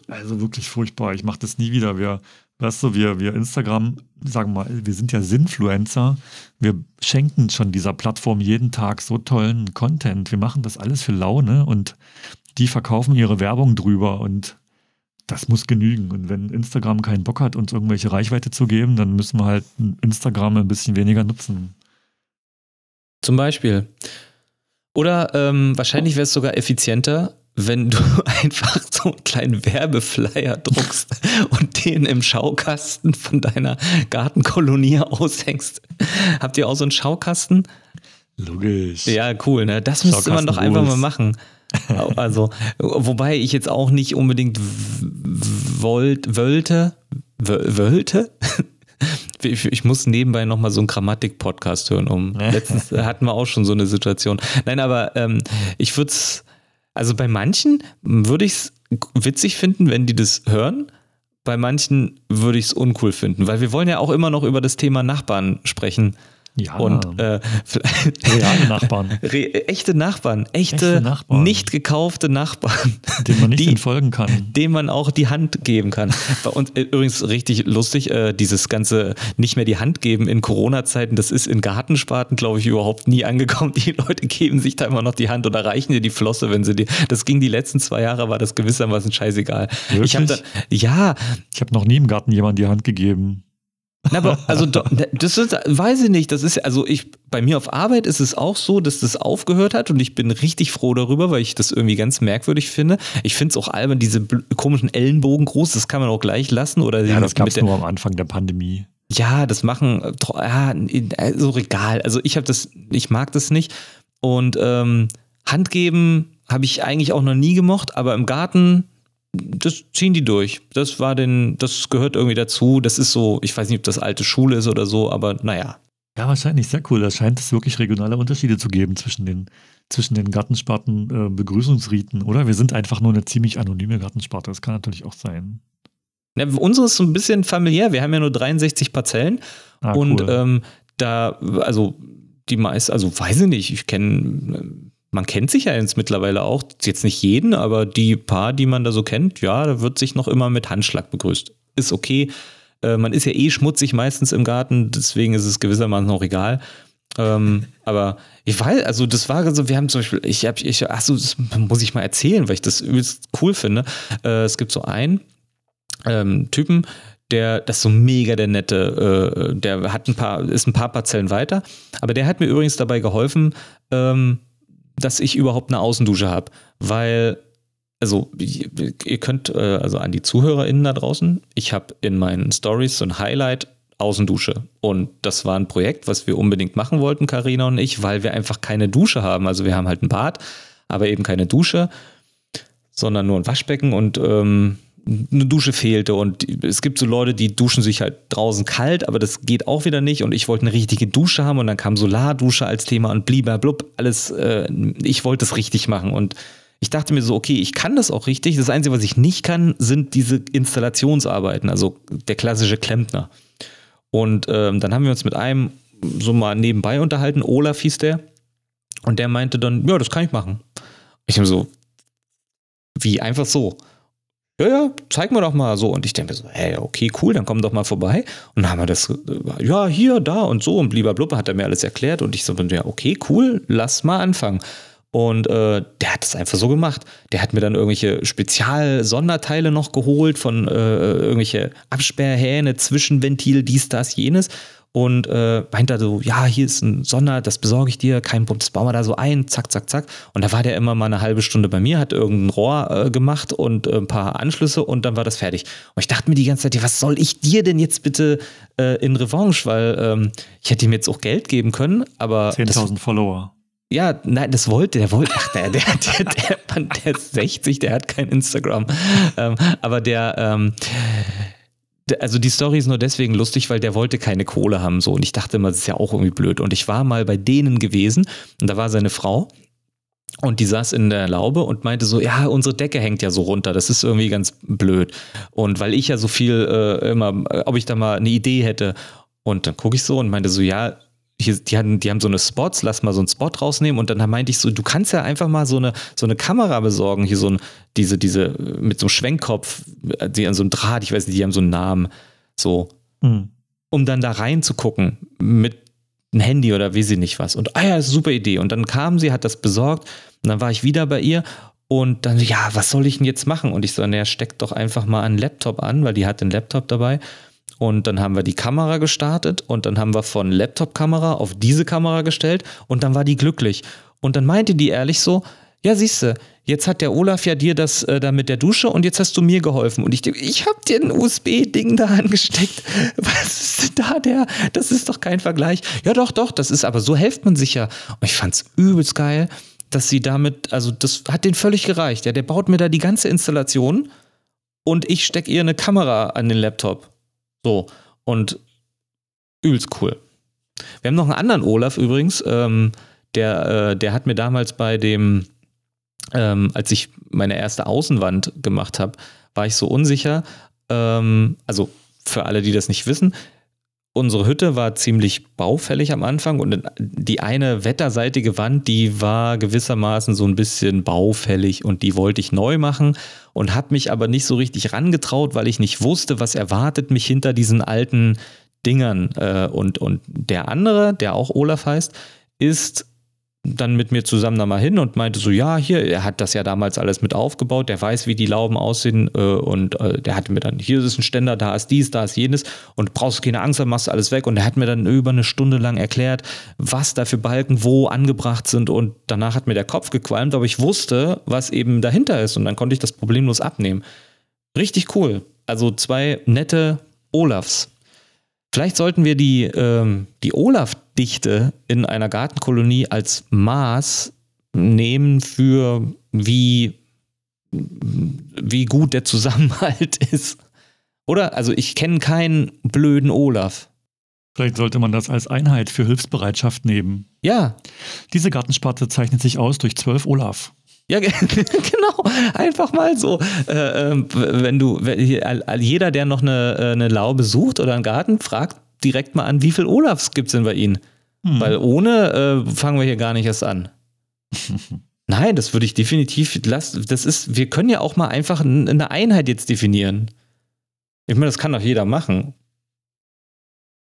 also wirklich furchtbar. Ich mache das nie wieder. Wir Weißt du, wir, wir Instagram, sagen wir mal, wir sind ja Sinfluencer. Wir schenken schon dieser Plattform jeden Tag so tollen Content. Wir machen das alles für Laune und die verkaufen ihre Werbung drüber und das muss genügen. Und wenn Instagram keinen Bock hat, uns irgendwelche Reichweite zu geben, dann müssen wir halt Instagram ein bisschen weniger nutzen. Zum Beispiel. Oder ähm, wahrscheinlich wäre es sogar effizienter, wenn du einfach so einen kleinen Werbeflyer druckst und den im Schaukasten von deiner Gartenkolonie aushängst. Habt ihr auch so einen Schaukasten? Logisch. Ja, cool, ne? Das müsste man doch einfach mal machen. Also, wobei ich jetzt auch nicht unbedingt wollt, wollte, wollte, ich, muss nebenbei nochmal so einen Grammatik-Podcast hören. Um, letztens hatten wir auch schon so eine Situation. Nein, aber ähm, ich würde es also bei manchen würde ich es witzig finden, wenn die das hören. Bei manchen würde ich es uncool finden, weil wir wollen ja auch immer noch über das Thema Nachbarn sprechen. Ja. Und äh, reale Nachbarn. Re echte Nachbarn, echte, echte Nachbarn. nicht gekaufte Nachbarn. Denen man nicht die, entfolgen kann. Dem man auch die Hand geben kann. Bei uns äh, übrigens richtig lustig, äh, dieses ganze nicht mehr die Hand geben in Corona-Zeiten, das ist in Gartensparten, glaube ich, überhaupt nie angekommen. Die Leute geben sich da immer noch die Hand oder reichen dir die Flosse, wenn sie die. Das ging die letzten zwei Jahre, war das gewissermaßen scheißegal. Wirklich? Ich habe ja. Ich habe noch nie im Garten jemand die Hand gegeben. Na, aber also das ist, weiß ich nicht. Das ist also ich bei mir auf Arbeit ist es auch so, dass das aufgehört hat und ich bin richtig froh darüber, weil ich das irgendwie ganz merkwürdig finde. Ich finde es auch albern, diese komischen Ellenbogen groß, das kann man auch gleich lassen oder ja, das gab es nur am Anfang der Pandemie. Ja, das machen ja so regal. Also ich habe das, ich mag das nicht und ähm, Hand geben habe ich eigentlich auch noch nie gemocht, aber im Garten, das ziehen die durch. Das war denn, das gehört irgendwie dazu. Das ist so, ich weiß nicht, ob das alte Schule ist oder so, aber naja. Ja, wahrscheinlich sehr cool. Da scheint es wirklich regionale Unterschiede zu geben zwischen den, zwischen den Gartensparten äh, Begrüßungsriten, oder? Wir sind einfach nur eine ziemlich anonyme Gartensparte. Das kann natürlich auch sein. Ja, unsere ist so ein bisschen familiär. Wir haben ja nur 63 Parzellen. Ah, und cool. ähm, da, also die meisten, also weiß ich nicht, ich kenne, man kennt sich ja jetzt mittlerweile auch, jetzt nicht jeden, aber die paar, die man da so kennt, ja, da wird sich noch immer mit Handschlag begrüßt. Ist okay. Äh, man ist ja eh schmutzig meistens im Garten, deswegen ist es gewissermaßen auch egal. ähm, aber ich weiß, also das war so, wir haben zum Beispiel, ich habe, ich, achso, das muss ich mal erzählen, weil ich das übelst cool finde. Äh, es gibt so einen ähm, Typen, der, das ist so mega der nette, äh, der hat ein paar, ist ein paar Parzellen weiter, aber der hat mir übrigens dabei geholfen, ähm, dass ich überhaupt eine Außendusche habe, weil also ihr könnt, äh, also an die ZuhörerInnen da draußen, ich habe in meinen Stories so ein Highlight Außendusche. Und das war ein Projekt, was wir unbedingt machen wollten, Karina und ich, weil wir einfach keine Dusche haben. Also wir haben halt ein Bad, aber eben keine Dusche, sondern nur ein Waschbecken und ähm, eine Dusche fehlte und es gibt so Leute, die duschen sich halt draußen kalt, aber das geht auch wieder nicht und ich wollte eine richtige Dusche haben und dann kam Solardusche als Thema und blub, alles, äh, ich wollte es richtig machen und ich dachte mir so, okay, ich kann das auch richtig, das Einzige, was ich nicht kann, sind diese Installationsarbeiten, also der klassische Klempner. Und ähm, dann haben wir uns mit einem so mal nebenbei unterhalten, Olaf hieß der, und der meinte dann, ja, das kann ich machen. Ich habe so, wie einfach so ja, ja, zeig mir doch mal so. Und ich denke mir so, hey, okay, cool, dann komm doch mal vorbei. Und dann haben wir das, ja, hier, da und so und blub, hat er mir alles erklärt. Und ich so, ja, okay, cool, lass mal anfangen. Und äh, der hat es einfach so gemacht. Der hat mir dann irgendwelche Spezial-Sonderteile noch geholt von äh, irgendwelche Absperrhähne, Zwischenventil, dies, das, jenes und äh, meint da so, ja, hier ist ein Sonder, das besorge ich dir, kein Problem, das bauen wir da so ein, zack, zack, zack. Und da war der immer mal eine halbe Stunde bei mir, hat irgendein Rohr äh, gemacht und äh, ein paar Anschlüsse und dann war das fertig. Und ich dachte mir die ganze Zeit, ja, was soll ich dir denn jetzt bitte äh, in Revanche, weil ähm, ich hätte ihm jetzt auch Geld geben können, aber 10.000 Follower. Ja, nein, das wollte, der wollte, ach, der, der, der, der, Mann, der ist 60, der hat kein Instagram. Ähm, aber der, ähm, also die Story ist nur deswegen lustig, weil der wollte keine Kohle haben so. Und ich dachte immer, das ist ja auch irgendwie blöd. Und ich war mal bei denen gewesen und da war seine Frau und die saß in der Laube und meinte so, ja, unsere Decke hängt ja so runter, das ist irgendwie ganz blöd. Und weil ich ja so viel äh, immer, ob ich da mal eine Idee hätte. Und dann gucke ich so und meinte so, ja, hier, die, hatten, die haben so eine Spots, lass mal so einen Spot rausnehmen und dann meinte ich so, du kannst ja einfach mal so eine, so eine Kamera besorgen, hier so ein, diese, diese, mit so einem Schwenkkopf, die an so einem Draht, ich weiß nicht, die haben so einen Namen, so, mhm. um dann da reinzugucken mit einem Handy oder wie sie nicht was. Und ah ja, super Idee. Und dann kam sie, hat das besorgt und dann war ich wieder bei ihr und dann, ja, was soll ich denn jetzt machen? Und ich so, naja, steck doch einfach mal einen Laptop an, weil die hat den Laptop dabei. Und dann haben wir die Kamera gestartet und dann haben wir von Laptop-Kamera auf diese Kamera gestellt und dann war die glücklich. Und dann meinte die ehrlich so, ja, siehste, jetzt hat der Olaf ja dir das äh, da mit der Dusche und jetzt hast du mir geholfen. Und ich denke, ich hab dir ein USB-Ding da angesteckt. Was ist da der? Das ist doch kein Vergleich. Ja, doch, doch, das ist, aber so hilft man sich ja. Und ich fand's übelst geil, dass sie damit, also das hat den völlig gereicht. Ja, der baut mir da die ganze Installation und ich stecke ihr eine Kamera an den Laptop. So, und übelst cool. Wir haben noch einen anderen Olaf übrigens, ähm, der, äh, der hat mir damals bei dem, ähm, als ich meine erste Außenwand gemacht habe, war ich so unsicher. Ähm, also für alle, die das nicht wissen, unsere Hütte war ziemlich baufällig am Anfang und die eine wetterseitige Wand, die war gewissermaßen so ein bisschen baufällig und die wollte ich neu machen und habe mich aber nicht so richtig rangetraut, weil ich nicht wusste, was erwartet mich hinter diesen alten Dingern. Äh, und, und der andere, der auch Olaf heißt, ist dann mit mir zusammen da mal hin und meinte so, ja, hier, er hat das ja damals alles mit aufgebaut, der weiß, wie die Lauben aussehen äh, und äh, der hatte mir dann, hier ist ein Ständer, da ist dies, da ist jenes und brauchst keine Angst, dann machst du alles weg und er hat mir dann über eine Stunde lang erklärt, was da für Balken wo angebracht sind und danach hat mir der Kopf gequalmt, aber ich wusste, was eben dahinter ist und dann konnte ich das problemlos abnehmen. Richtig cool. Also zwei nette Olafs. Vielleicht sollten wir die, ähm, die Olaf-Dichte in einer Gartenkolonie als Maß nehmen für wie, wie gut der Zusammenhalt ist. Oder? Also ich kenne keinen blöden Olaf. Vielleicht sollte man das als Einheit für Hilfsbereitschaft nehmen. Ja. Diese Gartensparte zeichnet sich aus durch zwölf Olaf. Ja, genau. Einfach mal so. Äh, ähm, wenn du, jeder, der noch eine, äh, eine Laube sucht oder einen Garten, fragt direkt mal an, wie viel Olafs gibt es denn bei Ihnen? Hm. Weil ohne äh, fangen wir hier gar nicht erst an. Nein, das würde ich definitiv lassen. Das ist, wir können ja auch mal einfach eine Einheit jetzt definieren. Ich meine, das kann doch jeder machen.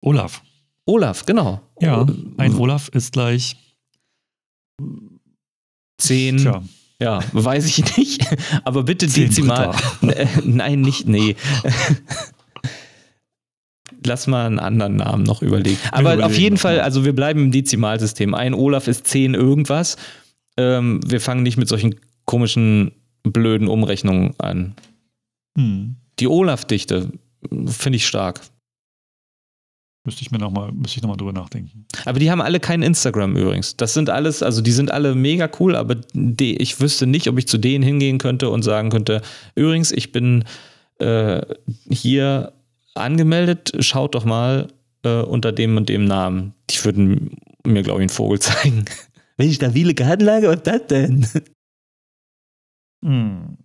Olaf. Olaf, genau. Ja, ein Olaf ist gleich zehn. Tja. Ja, weiß ich nicht. Aber bitte dezimal. Nein, nicht, nee. Lass mal einen anderen Namen noch überlegen. Aber überlegen, auf jeden Fall, also wir bleiben im Dezimalsystem. Ein Olaf ist 10 irgendwas. Ähm, wir fangen nicht mit solchen komischen, blöden Umrechnungen an. Hm. Die Olaf-Dichte finde ich stark. Müsste ich mir nochmal, müsste ich nochmal drüber nachdenken. Aber die haben alle kein Instagram übrigens. Das sind alles, also die sind alle mega cool, aber die, ich wüsste nicht, ob ich zu denen hingehen könnte und sagen könnte, übrigens, ich bin äh, hier angemeldet, schaut doch mal äh, unter dem und dem Namen. Die würden mir, glaube ich, einen Vogel zeigen. Wenn ich da viele Gartenlage, was das denn? Hm.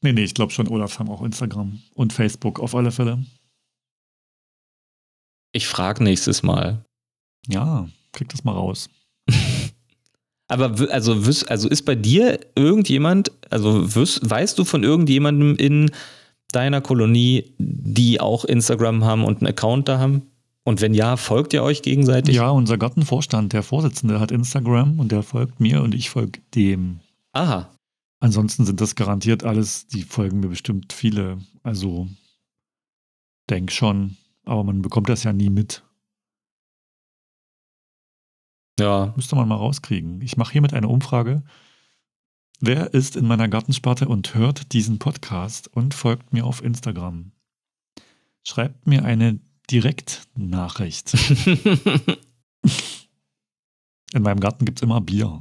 Nee, nee, ich glaube schon, Olaf haben auch Instagram und Facebook auf alle Fälle. Ich frage nächstes Mal. Ja, krieg das mal raus. Aber also, also ist bei dir irgendjemand, also weißt du von irgendjemandem in deiner Kolonie, die auch Instagram haben und einen Account da haben? Und wenn ja, folgt ihr euch gegenseitig? Ja, unser Gartenvorstand, der Vorsitzende, hat Instagram und der folgt mir und ich folge dem. Aha. Ansonsten sind das garantiert alles, die folgen mir bestimmt viele. Also denk schon. Aber man bekommt das ja nie mit. Ja. Müsste man mal rauskriegen. Ich mache hiermit eine Umfrage. Wer ist in meiner Gartensparte und hört diesen Podcast und folgt mir auf Instagram? Schreibt mir eine Direktnachricht. in meinem Garten gibt es immer Bier.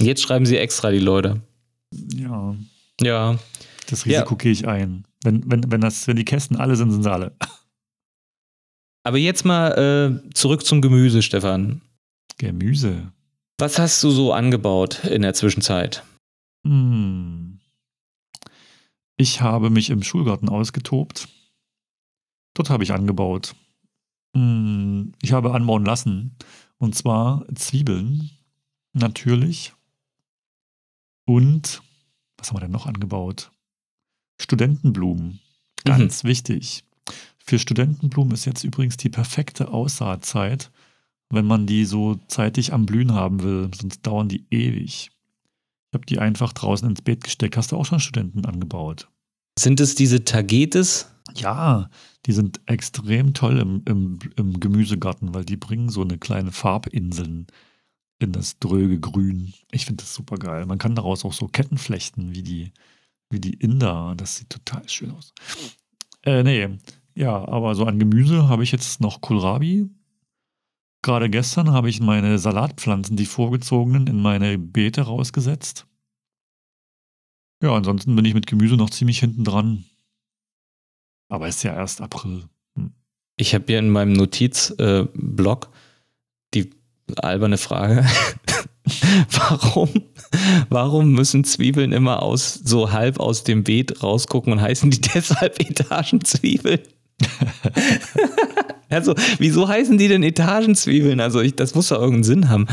Jetzt schreiben sie extra die Leute. Ja. Ja. Das Risiko ja. gehe ich ein. Wenn, wenn, wenn, das, wenn die Kästen alle sind, sind sie alle. Aber jetzt mal äh, zurück zum Gemüse, Stefan. Gemüse. Was hast du so angebaut in der Zwischenzeit? Hm. Ich habe mich im Schulgarten ausgetobt. Dort habe ich angebaut. Hm. Ich habe anbauen lassen. Und zwar Zwiebeln. Natürlich. Und was haben wir denn noch angebaut? Studentenblumen. Ganz mhm. wichtig. Für Studentenblumen ist jetzt übrigens die perfekte Aussaatzeit, wenn man die so zeitig am Blühen haben will, sonst dauern die ewig. Ich habe die einfach draußen ins Beet gesteckt. Hast du auch schon Studenten angebaut? Sind es diese Tagetes? Ja, die sind extrem toll im, im, im Gemüsegarten, weil die bringen so eine kleine Farbinseln in das dröge Grün. Ich finde das super geil. Man kann daraus auch so Ketten flechten, wie die wie die Inder. Das sieht total schön aus. Äh, nee. Ja, aber so an Gemüse habe ich jetzt noch Kohlrabi. Gerade gestern habe ich meine Salatpflanzen, die vorgezogenen, in meine Beete rausgesetzt. Ja, ansonsten bin ich mit Gemüse noch ziemlich hinten dran. Aber es ist ja erst April. Hm. Ich habe hier in meinem Notizblock äh, die alberne Frage. warum, warum müssen Zwiebeln immer aus so halb aus dem Beet rausgucken und heißen die deshalb Etagenzwiebeln? also, wieso heißen die denn Etagenzwiebeln? Also, ich, das muss doch irgendeinen Sinn haben.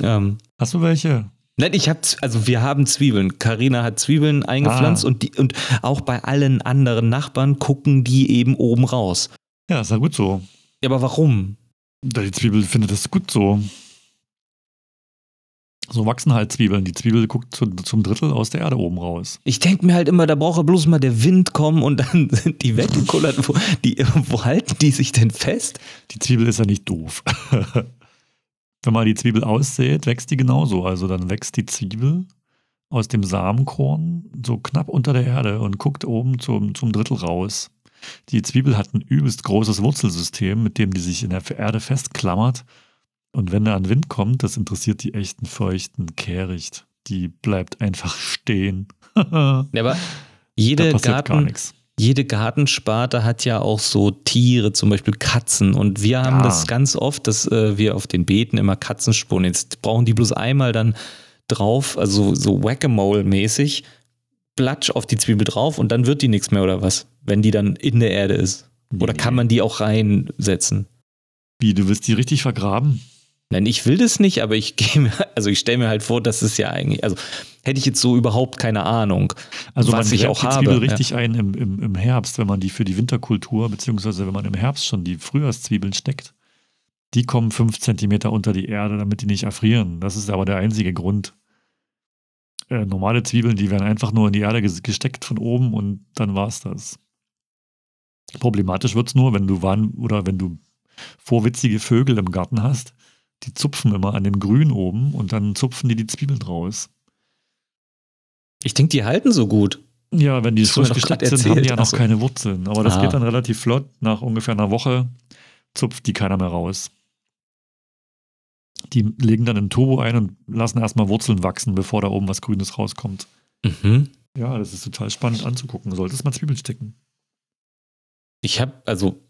Ähm, Hast du welche? Nein, ich habe, also wir haben Zwiebeln. Karina hat Zwiebeln eingepflanzt ah. und, die, und auch bei allen anderen Nachbarn gucken die eben oben raus. Ja, ist ja gut so. Ja, aber warum? Die Zwiebel findet das gut so. So wachsen halt Zwiebeln. Die Zwiebel guckt zu, zum Drittel aus der Erde oben raus. Ich denke mir halt immer, da braucht ja bloß mal der Wind kommen und dann sind die weggekullert. Wo, die, wo halten die sich denn fest? Die Zwiebel ist ja nicht doof. Wenn man die Zwiebel aussät, wächst die genauso. Also dann wächst die Zwiebel aus dem Samenkorn so knapp unter der Erde und guckt oben zum, zum Drittel raus. Die Zwiebel hat ein übelst großes Wurzelsystem, mit dem die sich in der Erde festklammert Und wenn da ein Wind kommt, das interessiert die echten feuchten Kehricht. Die bleibt einfach stehen. Ja, aber jede, Garten, jede Gartensparte hat ja auch so Tiere, zum Beispiel Katzen. Und wir haben Ja. das ganz oft, dass äh, wir auf den Beeten immer Katzenspuren. Jetzt brauchen die bloß einmal dann drauf, also so Whack-a-Mole-mäßig, Platsch auf die Zwiebel drauf und dann wird die nichts mehr oder was, wenn die dann in der Erde ist. Oder Nee. kann man die auch reinsetzen? Wie, du willst die richtig vergraben? Nein, ich will das nicht, aber ich gehe mir, also ich stelle mir halt vor, dass es ja eigentlich, also hätte ich jetzt so überhaupt keine Ahnung. Also Was man ich auch die habe, Zwiebel ja. richtig ein im, im, im Herbst, wenn man die für die Winterkultur, beziehungsweise wenn man im Herbst schon die Frühjahrszwiebeln steckt. Die kommen fünf Zentimeter unter die Erde, damit die nicht erfrieren. Das ist aber der einzige Grund. Äh, normale Zwiebeln, die werden einfach nur in die Erde ges- gesteckt von oben und dann war's das. Problematisch wird's nur, wenn du Warn oder wenn du vorwitzige Vögel im Garten hast, die zupfen immer an dem Grün oben und dann zupfen die die Zwiebeln raus. Ich denke, die halten so gut. Ja, wenn die mir frisch gesteckt sind, haben die erzählt. ja noch Ach so. keine Wurzeln. Aber das Ah. geht dann relativ flott. Nach ungefähr einer Woche zupft die keiner mehr raus. Die legen dann ein Turbo ein und lassen erstmal Wurzeln wachsen, bevor da oben was Grünes rauskommt. Mhm. Ja, das ist total spannend anzugucken. Solltest mal Zwiebeln stecken. Ich habe, also,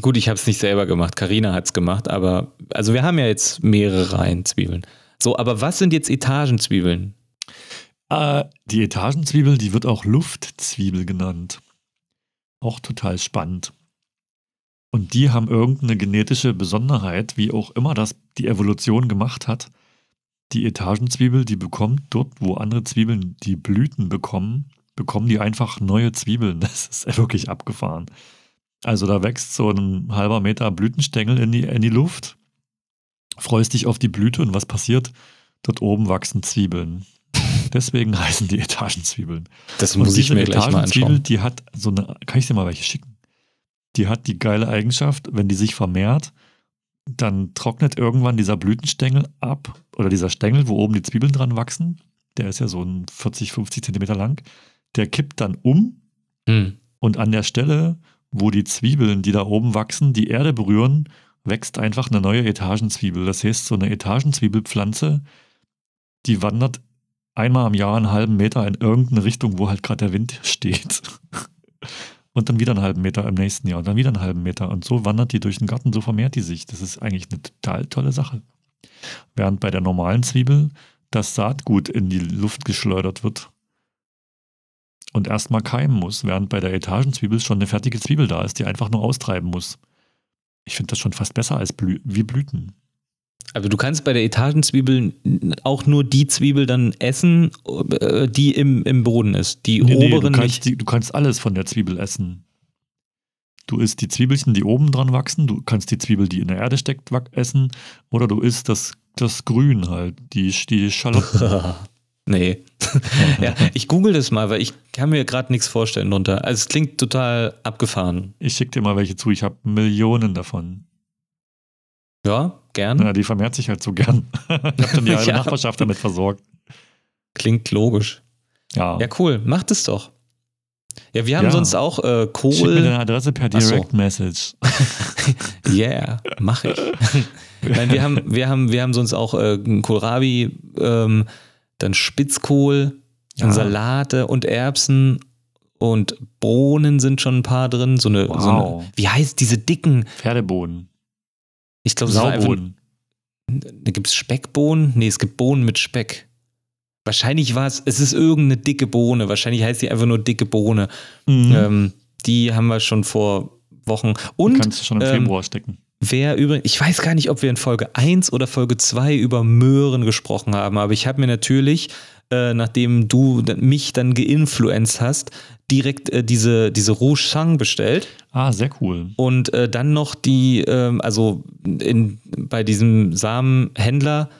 gut, ich habe es nicht selber gemacht. Karina hat es gemacht, aber, also wir haben ja jetzt mehrere Reihen Zwiebeln. So, aber was sind jetzt Etagenzwiebeln? Äh, die Etagenzwiebel, die wird auch Luftzwiebel genannt. Auch total spannend. Und die haben irgendeine genetische Besonderheit, wie auch immer das die Evolution gemacht hat. Die Etagenzwiebel, die bekommt dort, wo andere Zwiebeln die Blüten bekommen, bekommen die einfach neue Zwiebeln. Das ist wirklich abgefahren. Also da wächst so ein halber Meter Blütenstängel in die, in die Luft, freust dich auf die Blüte und was passiert? Dort oben wachsen Zwiebeln. Deswegen heißen die Etagenzwiebeln. Das muss ich mir gleich mal anschauen. die hat so eine, kann ich dir mal welche schicken? Die hat die geile Eigenschaft, wenn die sich vermehrt, dann trocknet irgendwann dieser Blütenstängel ab oder dieser Stängel, wo oben die Zwiebeln dran wachsen. Der ist ja so ein 40, 50 Zentimeter lang. Der kippt dann um Hm. und an der Stelle, wo die Zwiebeln, die da oben wachsen, die Erde berühren, wächst einfach eine neue Etagenzwiebel. Das heißt, so eine Etagenzwiebelpflanze, die wandert einmal am Jahr einen halben Meter in irgendeine Richtung, wo halt gerade der Wind steht. Und dann wieder einen halben Meter im nächsten Jahr und dann wieder einen halben Meter. Und so wandert die durch den Garten, so vermehrt die sich. Das ist eigentlich eine total tolle Sache. Während bei der normalen Zwiebel das Saatgut in die Luft geschleudert wird und erstmal keimen muss, während bei der Etagenzwiebel schon eine fertige Zwiebel da ist, die einfach nur austreiben muss. Ich finde das schon fast besser als Blü wie Blüten. Aber du kannst bei der Etagenzwiebel auch nur die Zwiebel dann essen, äh, die im, im Boden ist. Die Nee, nee, du, oberen kannst nicht. die, du kannst alles von der Zwiebel essen. Du isst die Zwiebelchen, die oben dran wachsen, du kannst die Zwiebel, die in der Erde steckt, essen, oder du isst das, das Grün halt, die, die Schalotten. nee. ja, ich google das mal, weil ich kann mir gerade nichts vorstellen drunter. Also es klingt total abgefahren. Ich schicke dir mal welche zu, ich habe Millionen davon. Ja, gern. Ja, die vermehrt sich halt so gern. ich habe dann die halbe Ja. Nachbarschaft damit versorgt. Klingt logisch. Ja. Ja, cool. Macht es doch. Ja, wir haben Ja. sonst auch äh, Schick mir Kohl. deine Adresse per Ach so. Direct Message. Yeah, mach ich. Nein, wir haben, wir haben, wir haben sonst auch äh, Kohlrabi, ähm, dann Spitzkohl, dann Ja. Salate und Erbsen und Bohnen sind schon ein paar drin. So eine, so eine Wow. wie heißt diese dicken? Pferdebohnen. Ich glaube. Saubohnen. Da gibt es Speckbohnen? Nee, es gibt Bohnen mit Speck. Wahrscheinlich war es, es ist irgendeine dicke Bohne. Wahrscheinlich heißt die einfach nur dicke Bohne. Mhm. Ähm, die haben wir schon vor Wochen. Die Und kannst du schon im ähm, Februar stecken. Wer übrigens, ich weiß gar nicht, ob wir in Folge 1 oder Folge 2 über Möhren gesprochen haben, aber ich habe mir natürlich, äh, nachdem du mich dann geinfluenzt hast, direkt äh, diese, diese Rouge bestellt. Ah, sehr cool. Und äh, dann noch die, ähm, also in, bei diesem Samenhändler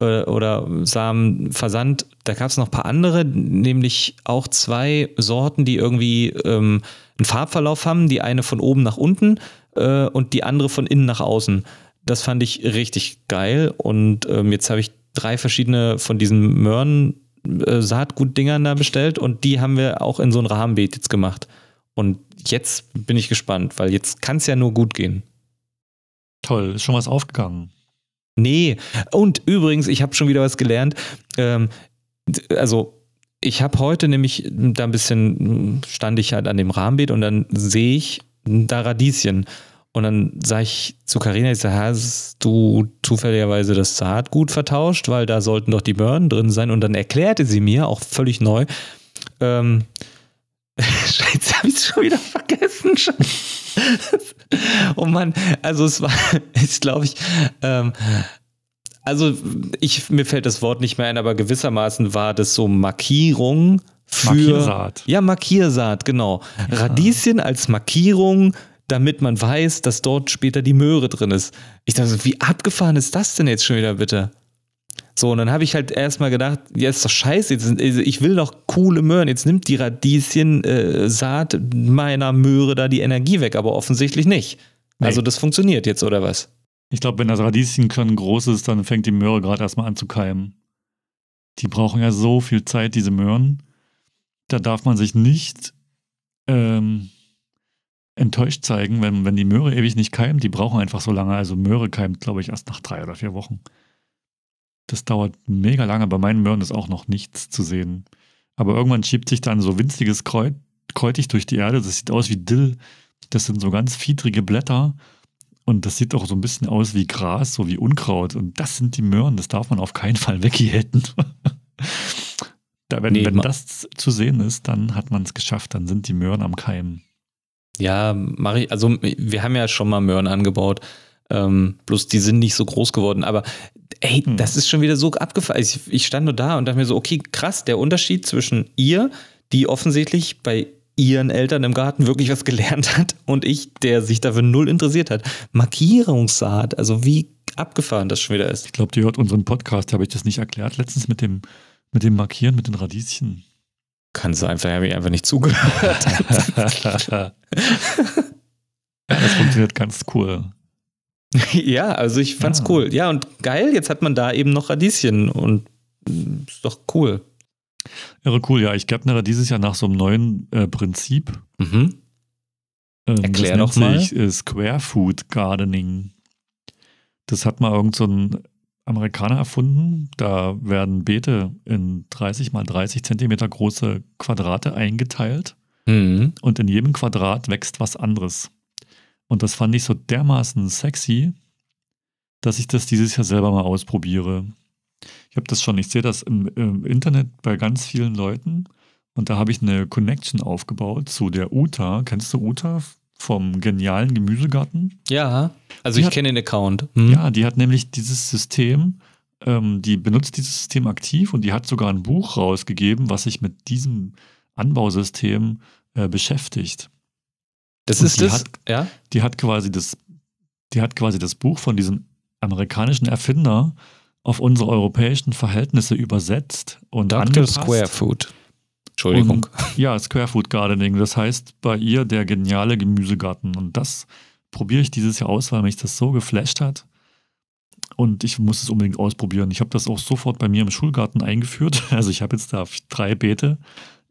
äh, oder Samenversand, da gab es noch ein paar andere, nämlich auch zwei Sorten, die irgendwie ähm, einen Farbverlauf haben. Die eine von oben nach unten äh, und die andere von innen nach außen. Das fand ich richtig geil. Und ähm, jetzt habe ich drei verschiedene von diesen Möhren. äh, Saatgutdingern da bestellt und die haben wir auch in so ein Rahmenbeet jetzt gemacht. Und jetzt bin ich gespannt, weil jetzt kann es ja nur gut gehen. Toll, ist schon was aufgegangen. Nee. Und übrigens, ich habe schon wieder was gelernt. Ähm, also ich habe heute nämlich da ein bisschen, stand ich halt an dem Rahmenbeet und dann sehe ich da Radieschen. Und dann sage ich zu Karina, ich sage, hast du zufälligerweise das Saatgut vertauscht, weil da sollten doch die Möhren drin sein. Und dann erklärte sie mir, auch völlig neu, ähm, Scheiße, habe ich schon wieder vergessen. oh Mann, also es war, ist glaube ich, ähm, also ich, mir fällt das Wort nicht mehr ein, aber gewissermaßen war das so Markierung für. Markiersaat. Ja, Markiersaat, genau. Ja. Radieschen als Markierung, damit man weiß, dass dort später die Möhre drin ist. Ich dachte, wie abgefahren ist das denn jetzt schon wieder bitte? So, und dann habe ich halt erstmal gedacht, ja, ist doch scheiße, jetzt, also ich will doch coole Möhren. Jetzt nimmt die Radieschen-Saat äh, meiner Möhre da die Energie weg, aber offensichtlich nicht. Nee. Also das funktioniert jetzt, oder was? Ich glaube, wenn das Radieschenkern groß ist, dann fängt die Möhre gerade erstmal an zu keimen. Die brauchen ja so viel Zeit, diese Möhren. Da darf man sich nicht ähm, enttäuscht zeigen, wenn, wenn die Möhre ewig nicht keimt. Die brauchen einfach so lange. Also Möhre keimt, glaube ich, erst nach drei oder vier Wochen. Das dauert mega lange. Bei meinen Möhren ist auch noch nichts zu sehen. Aber irgendwann schiebt sich dann so winziges Kräut, Kräutig durch die Erde. Das sieht aus wie Dill. Das sind so ganz fiedrige Blätter. Und das sieht auch so ein bisschen aus wie Gras, so wie Unkraut. Und das sind die Möhren. Das darf man auf keinen Fall wegjäten. da, wenn, nee, wenn das zu sehen ist, dann hat man es geschafft. Dann sind die Möhren am Keim. Ja, ich. Also, wir haben ja schon mal Möhren angebaut. Ähm, bloß die sind nicht so groß geworden. Aber ey, hm. das ist schon wieder so abgefallen. Ich, ich stand nur da und dachte mir so, okay, krass, der Unterschied zwischen ihr, die offensichtlich bei ihren Eltern im Garten wirklich was gelernt hat und ich, der sich dafür null interessiert hat. Markierungssaat, also wie abgefahren das schon wieder ist. Ich glaube, die hört unseren Podcast, habe ich das nicht erklärt letztens mit dem, mit dem Markieren, mit den Radieschen. Kann sein, vielleicht habe ich einfach nicht zugehört. das funktioniert ganz cool. ja, also ich fand's ja. cool. Ja, und geil, jetzt hat man da eben noch Radieschen und ist doch cool. Irre cool, ja. Ich gärtnere dieses Jahr nach so einem neuen äh, Prinzip. Mhm. Ähm, Erklär doch mal. Sich, äh, Square Food Gardening. Das hat mal irgend so ein Amerikaner erfunden. Da werden Beete in 30 mal 30 Zentimeter große Quadrate eingeteilt. Mhm. Und in jedem Quadrat wächst was anderes. Und das fand ich so dermaßen sexy, dass ich das dieses Jahr selber mal ausprobiere. Ich habe das schon, ich sehe das im, im, Internet bei ganz vielen Leuten und da habe ich eine Connection aufgebaut zu der Uta. Kennst du Uta vom genialen Gemüsegarten? Ja, also die ich kenne den Account. Hm. Ja, die hat nämlich dieses System, ähm, die benutzt dieses System aktiv und die hat sogar ein Buch rausgegeben, was sich mit diesem Anbausystem äh, beschäftigt. Das ist das, hat, ja? Die hat quasi das, die hat quasi das Buch von diesem amerikanischen Erfinder auf unsere europäischen Verhältnisse übersetzt und Dr. angepasst. Square Food. Entschuldigung. Und, ja, Square Food Gardening. Das heißt bei ihr der geniale Gemüsegarten. Und das probiere ich dieses Jahr aus, weil mich das so geflasht hat. Und ich muss es unbedingt ausprobieren. Ich habe das auch sofort bei mir im Schulgarten eingeführt. Also ich habe jetzt da drei Beete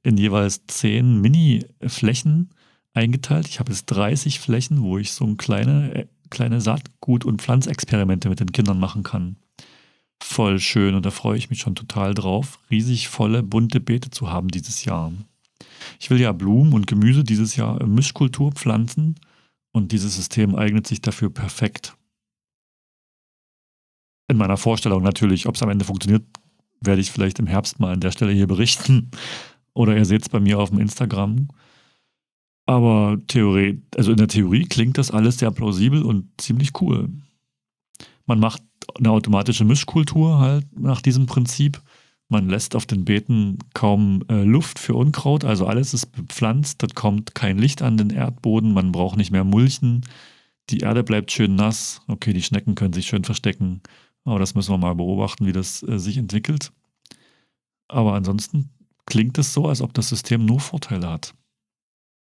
in jeweils zehn Mini-Flächen eingeteilt. Ich habe jetzt 30 Flächen, wo ich so ein kleine, äh, kleine Saatgut- und Pflanzexperimente mit den Kindern machen kann. Voll schön und da freue ich mich schon total drauf, riesig volle, bunte Beete zu haben dieses Jahr. Ich will ja Blumen und Gemüse dieses Jahr in Mischkultur pflanzen und dieses System eignet sich dafür perfekt. In meiner Vorstellung natürlich, ob es am Ende funktioniert, werde ich vielleicht im Herbst mal an der Stelle hier berichten. Oder ihr seht es bei mir auf dem Instagram. Aber Theorie, also in der Theorie klingt das alles sehr plausibel und ziemlich cool. Man macht eine automatische Mischkultur halt nach diesem Prinzip. Man lässt auf den Beeten kaum äh, Luft für Unkraut, also alles ist bepflanzt, dort kommt kein Licht an den Erdboden, man braucht nicht mehr Mulchen, die Erde bleibt schön nass, okay, die Schnecken können sich schön verstecken, aber das müssen wir mal beobachten, wie das äh, sich entwickelt. Aber ansonsten klingt es so, als ob das System nur Vorteile hat.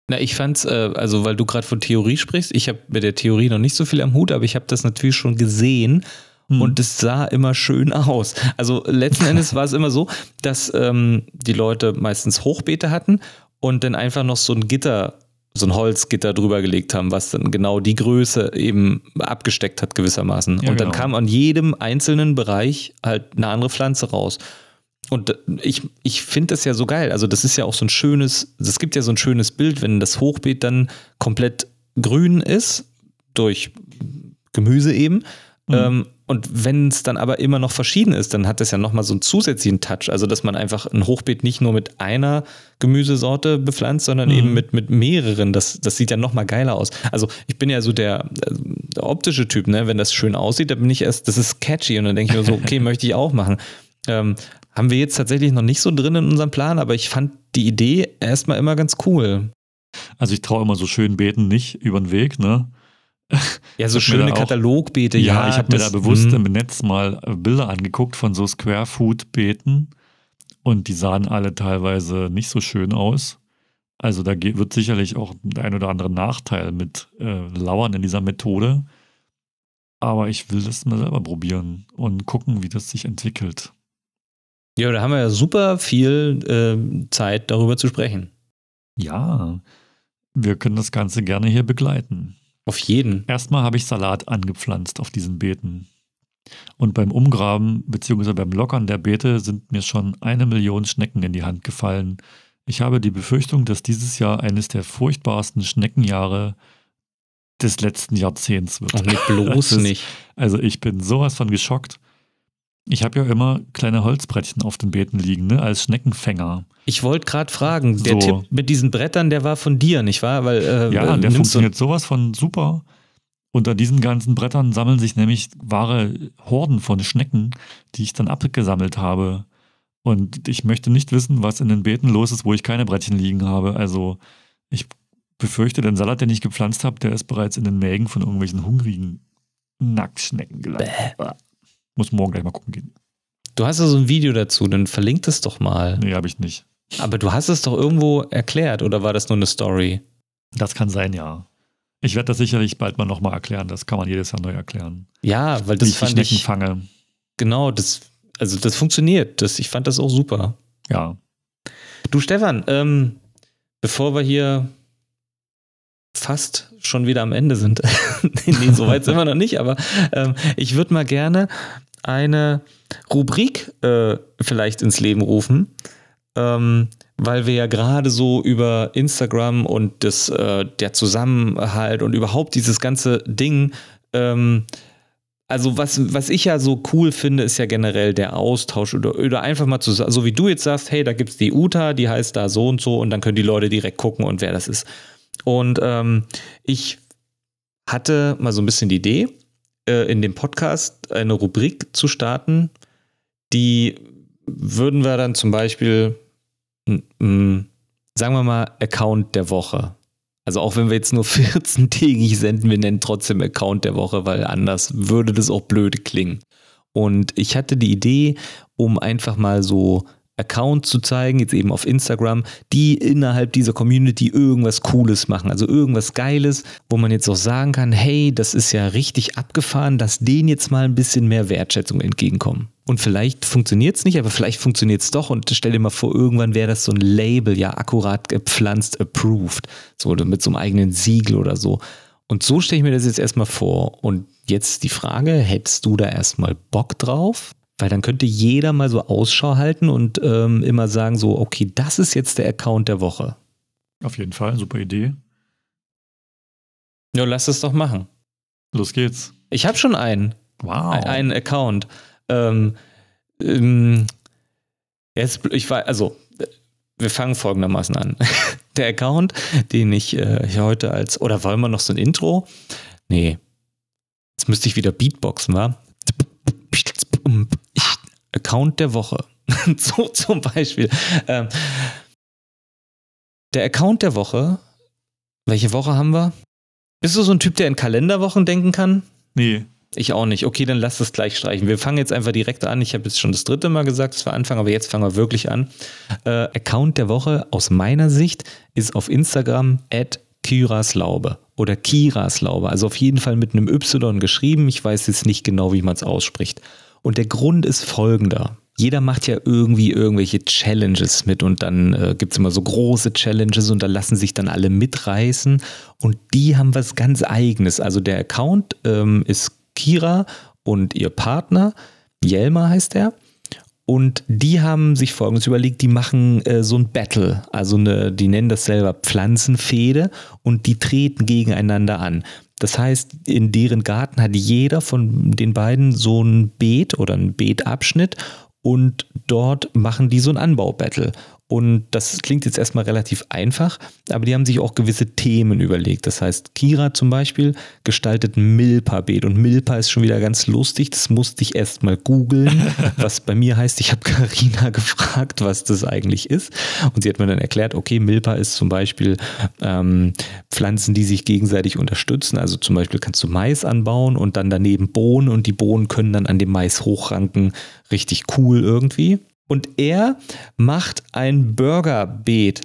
Na, ich fand's, äh, also weil du gerade von Theorie sprichst, ich habe mit der Theorie noch nicht so viel am Hut, aber ich habe das natürlich schon gesehen hm. und es sah immer schön aus. Also letzten Endes war es immer so, dass ähm, die Leute meistens Hochbeete hatten und dann einfach noch so ein Gitter so ein Holzgitter drüber gelegt haben, was dann genau die Größe eben abgesteckt hat gewissermaßen. Ja, und dann genau. kam an jedem einzelnen Bereich halt eine andere Pflanze raus. Und ich, ich finde das ja so geil. Also das ist ja auch so ein schönes, es gibt ja so ein schönes Bild, wenn das Hochbeet dann komplett grün ist, durch Gemüse eben. Mhm. Ähm, und wenn es dann aber immer noch verschieden ist, dann hat das ja nochmal so einen zusätzlichen Touch. Also, dass man einfach ein Hochbeet nicht nur mit einer Gemüsesorte bepflanzt, sondern Mhm. eben mit, mit mehreren. Das, das sieht ja nochmal geiler aus. Also, ich bin ja so der, äh, der optische Typ, ne? Wenn das schön aussieht, dann bin ich erst, das ist catchy und dann denke ich mir so, okay, möchte ich auch machen. Ähm, haben wir jetzt tatsächlich noch nicht so drin in unserem Plan, aber ich fand die Idee erstmal immer ganz cool. Also ich traue immer so schönen Beeten nicht über den Weg, ne? Ja, so schöne Katalogbeete, ja. ich habe mir da bewusst hm. im Netz mal äh, Bilder angeguckt von so Square Food Beeten und die sahen alle teilweise nicht so schön aus. Also da wird sicherlich auch der ein oder andere Nachteil mit äh, lauern in dieser Methode. Aber ich will das mal selber probieren und gucken, wie das sich entwickelt. Ja, da haben wir ja super viel ähm, Zeit, darüber zu sprechen. Ja, wir können das Ganze gerne hier begleiten. Auf jeden. Erstmal habe ich Salat angepflanzt auf diesen Beeten. Und beim Umgraben bzw. beim Lockern der Beete sind mir schon eine Million Schnecken in die Hand gefallen. Ich habe die Befürchtung, dass dieses Jahr eines der furchtbarsten Schneckenjahre des letzten Jahrzehnts wird. Und nicht bloß nicht. Also ich bin sowas von geschockt. Ich habe ja immer kleine Holzbrettchen auf den Beeten liegen, ne, als Schneckenfänger. Ich wollte gerade fragen, der So. Tipp mit diesen Brettern, der war von dir, nicht wahr? Weil, äh, Ja, äh, der funktioniert sowas von super. Unter diesen ganzen Brettern sammeln sich nämlich wahre Horden von Schnecken, die ich dann abgesammelt habe. Und ich möchte nicht wissen, was in den Beeten los ist, wo ich keine Brettchen liegen habe. Also ich befürchte, den Salat, den ich gepflanzt habe, der ist bereits in den Mägen von irgendwelchen hungrigen Nacktschnecken gelandet. Ah. Muss morgen gleich mal gucken gehen. Du hast ja so ein Video dazu, dann verlink das doch mal. Nee, habe ich nicht. Aber du hast es doch irgendwo erklärt, oder war das nur eine Story? Das kann sein, ja. Ich werde das sicherlich bald mal nochmal erklären. Das kann man jedes Jahr neu erklären. Ja, weil Wie das ich die fand Schnecken ich, fange. genau, das, also das funktioniert. Das, ich fand das auch super. Ja. Du Stefan, ähm, bevor wir hier fast schon wieder am Ende sind, nee, nee, so weit sind wir noch nicht, aber ähm, ich würde mal gerne eine Rubrik äh, vielleicht ins Leben rufen, ähm, weil wir ja gerade so über Instagram und das, äh, der Zusammenhalt und überhaupt dieses ganze Ding ähm, also was, was ich ja so cool finde, ist ja generell der Austausch oder, oder einfach mal zu so wie du jetzt sagst, hey, da gibt es die Uta, die heißt da so und so und dann können die Leute direkt gucken und wer das ist. Und ähm, ich hatte mal so ein bisschen die Idee, äh, in dem Podcast eine Rubrik zu starten, die würden wir dann zum Beispiel, m, m, sagen wir mal, Account der Woche. Also auch wenn wir jetzt nur 14-tägig senden, wir nennen trotzdem Account der Woche, weil anders würde das auch blöd klingen. Und ich hatte die Idee, um einfach mal so Accounts zu zeigen, jetzt eben auf Instagram, die innerhalb dieser Community irgendwas Cooles machen, also irgendwas Geiles, wo man jetzt auch sagen kann, hey, das ist ja richtig abgefahren, dass denen jetzt mal ein bisschen mehr Wertschätzung entgegenkommen. Und vielleicht funktioniert es nicht, aber vielleicht funktioniert es doch. Und stell dir mal vor, irgendwann wäre das so ein Label, ja, akkurat gepflanzt, approved. So mit so einem eigenen Siegel oder so. Und so stelle ich mir das jetzt erstmal vor. Und jetzt die Frage, hättest du da erstmal Bock drauf? Weil dann könnte jeder mal so Ausschau halten und ähm, immer sagen so, okay, das ist jetzt der Account der Woche. Auf jeden Fall, super Idee. Ja, lass es doch machen. Los geht's. Ich habe schon einen. Wow. Ein- einen Account. Ähm, ähm, jetzt, ich war, also, wir fangen folgendermaßen an. Der Account, den ich äh, hier heute als, oder wollen wir noch so ein Intro? Nee. Jetzt müsste ich wieder Beatboxen, wa? Account der Woche. so zum Beispiel. Ähm, der Account der Woche. Welche Woche haben wir? Bist du so ein Typ, der in Kalenderwochen denken kann? nee, Ich auch nicht. Okay, dann lass es gleich streichen. Wir fangen jetzt einfach direkt an. Ich habe jetzt schon das dritte Mal gesagt, dass wir anfangen, aber jetzt fangen wir wirklich an. Äh, Account der Woche aus meiner Sicht ist auf Instagram at Kiraslaube oder Kiraslaube. Also auf jeden Fall mit einem Y geschrieben. Ich weiß jetzt nicht genau, wie man es ausspricht. Und der Grund ist folgender. jeder macht ja irgendwie irgendwelche Challenges mit und dann äh, gibt es immer so große Challenges und da lassen sich dann alle mitreißen und die haben was ganz eigenes. Also der Account ähm, ist Kira und ihr Partner, Jelma heißt er. Und die haben sich folgendes überlegt, die machen äh, so ein Battle, also eine, die nennen das selber Pflanzenfehde und die treten gegeneinander an. Das heißt, in deren Garten hat jeder von den beiden so ein Beet oder ein Beetabschnitt und dort machen die so ein Anbaubattle. Und das klingt jetzt erstmal relativ einfach, aber die haben sich auch gewisse Themen überlegt. Das heißt, Kira zum Beispiel gestaltet ein Milpa-Beet und Milpa ist schon wieder ganz lustig. Das musste ich erst mal googeln, was bei mir heißt, ich habe Karina gefragt, was das eigentlich ist. Und sie hat mir dann erklärt, okay, Milpa ist zum Beispiel ähm, Pflanzen, die sich gegenseitig unterstützen. Also zum Beispiel kannst du Mais anbauen und dann daneben Bohnen und die Bohnen können dann an dem Mais hochranken. Richtig cool irgendwie. Und er macht ein Burgerbeet.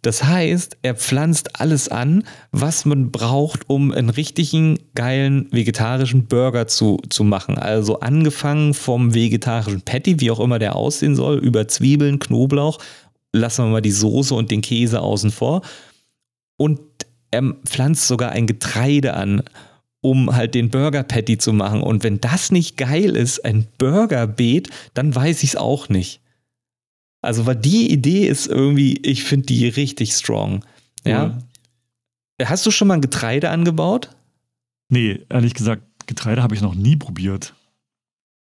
Das heißt, er pflanzt alles an, was man braucht, um einen richtigen geilen vegetarischen Burger zu, zu machen. Also angefangen vom vegetarischen Patty, wie auch immer der aussehen soll, über Zwiebeln, Knoblauch. Lassen wir mal die Soße und den Käse außen vor. Und er pflanzt sogar ein Getreide an um halt den Burger Patty zu machen. Und wenn das nicht geil ist, ein Burgerbeet, dann weiß ich es auch nicht. Also, weil die Idee ist irgendwie, ich finde die richtig strong. Ja. ja. Hast du schon mal ein Getreide angebaut? Nee, ehrlich gesagt, Getreide habe ich noch nie probiert.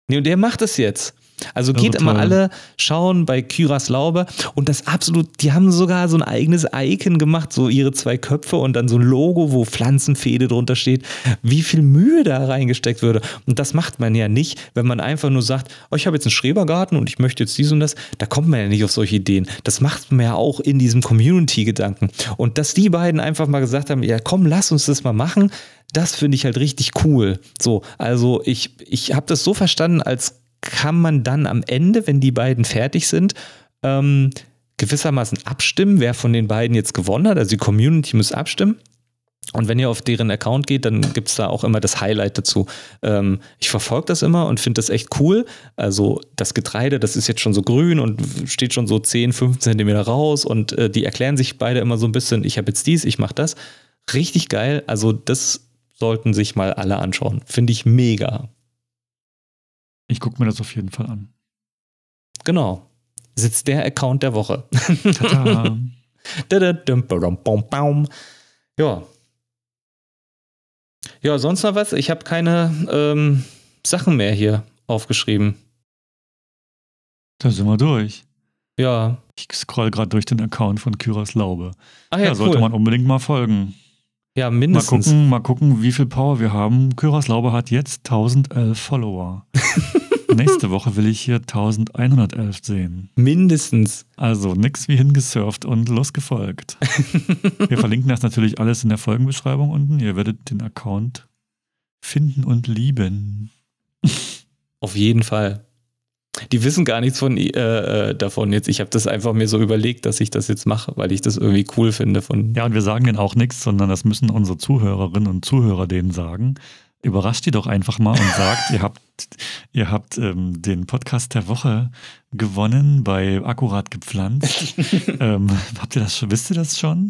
Nee, und der macht es jetzt. Also geht oh, immer alle schauen bei Kyras Laube und das absolut, die haben sogar so ein eigenes Icon gemacht, so ihre zwei Köpfe und dann so ein Logo, wo Pflanzenfede drunter steht, wie viel Mühe da reingesteckt würde. Und das macht man ja nicht, wenn man einfach nur sagt, oh, ich habe jetzt einen Schrebergarten und ich möchte jetzt dies und das. Da kommt man ja nicht auf solche Ideen. Das macht man ja auch in diesem Community-Gedanken. Und dass die beiden einfach mal gesagt haben, ja komm, lass uns das mal machen, das finde ich halt richtig cool. So, also ich, ich habe das so verstanden als kann man dann am Ende, wenn die beiden fertig sind, ähm, gewissermaßen abstimmen, wer von den beiden jetzt gewonnen hat. Also die Community muss abstimmen. Und wenn ihr auf deren Account geht, dann gibt es da auch immer das Highlight dazu. Ähm, ich verfolge das immer und finde das echt cool. Also das Getreide, das ist jetzt schon so grün und steht schon so 10, 15 Zentimeter raus und äh, die erklären sich beide immer so ein bisschen, ich habe jetzt dies, ich mache das. Richtig geil. Also das sollten sich mal alle anschauen. Finde ich mega. Ich gucke mir das auf jeden Fall an. Genau. Sitzt der Account der Woche. ja. Ja, sonst noch was? Ich habe keine ähm, Sachen mehr hier aufgeschrieben. Da sind wir durch. Ja. Ich scroll gerade durch den Account von Kyras Laube. Ach ja, ja sollte cool. man unbedingt mal folgen. Ja, mindestens. Mal gucken, mal gucken, wie viel Power wir haben. Kyras Laube hat jetzt 1011 Follower. Nächste Woche will ich hier 1111 sehen. Mindestens. Also nix wie hingesurft und losgefolgt. wir verlinken das natürlich alles in der Folgenbeschreibung unten. Ihr werdet den Account finden und lieben. Auf jeden Fall. Die wissen gar nichts von, äh, äh davon jetzt. Ich habe das einfach mir so überlegt, dass ich das jetzt mache, weil ich das irgendwie cool finde. Von ja, und wir sagen denen auch nichts, sondern das müssen unsere Zuhörerinnen und Zuhörer denen sagen. Überrascht die doch einfach mal und sagt, ihr habt, ihr habt ähm, den Podcast der Woche gewonnen bei Akkurat gepflanzt. ähm, habt ihr das schon? Wisst ihr das schon?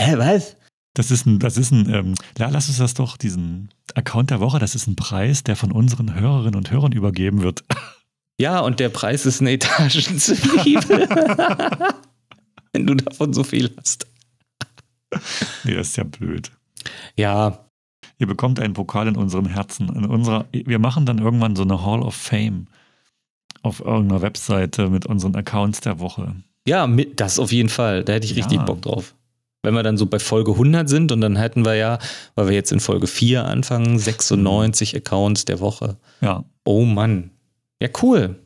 Hä, was? Das ist ein, das ist ein, ähm, ja, lass uns das doch, diesen Account der Woche, das ist ein Preis, der von unseren Hörerinnen und Hörern übergeben wird. Ja, und der Preis ist eine Etagenzwiebel. Wenn du davon so viel hast. Nee, das ist ja blöd. Ja. Ihr bekommt einen Pokal in unserem Herzen. In unserer, wir machen dann irgendwann so eine Hall of Fame auf irgendeiner Webseite mit unseren Accounts der Woche. Ja, das auf jeden Fall. Da hätte ich richtig ja. Bock drauf. Wenn wir dann so bei Folge 100 sind und dann hätten wir ja, weil wir jetzt in Folge 4 anfangen, 96 Accounts der Woche. Ja. Oh Mann. Ja, cool.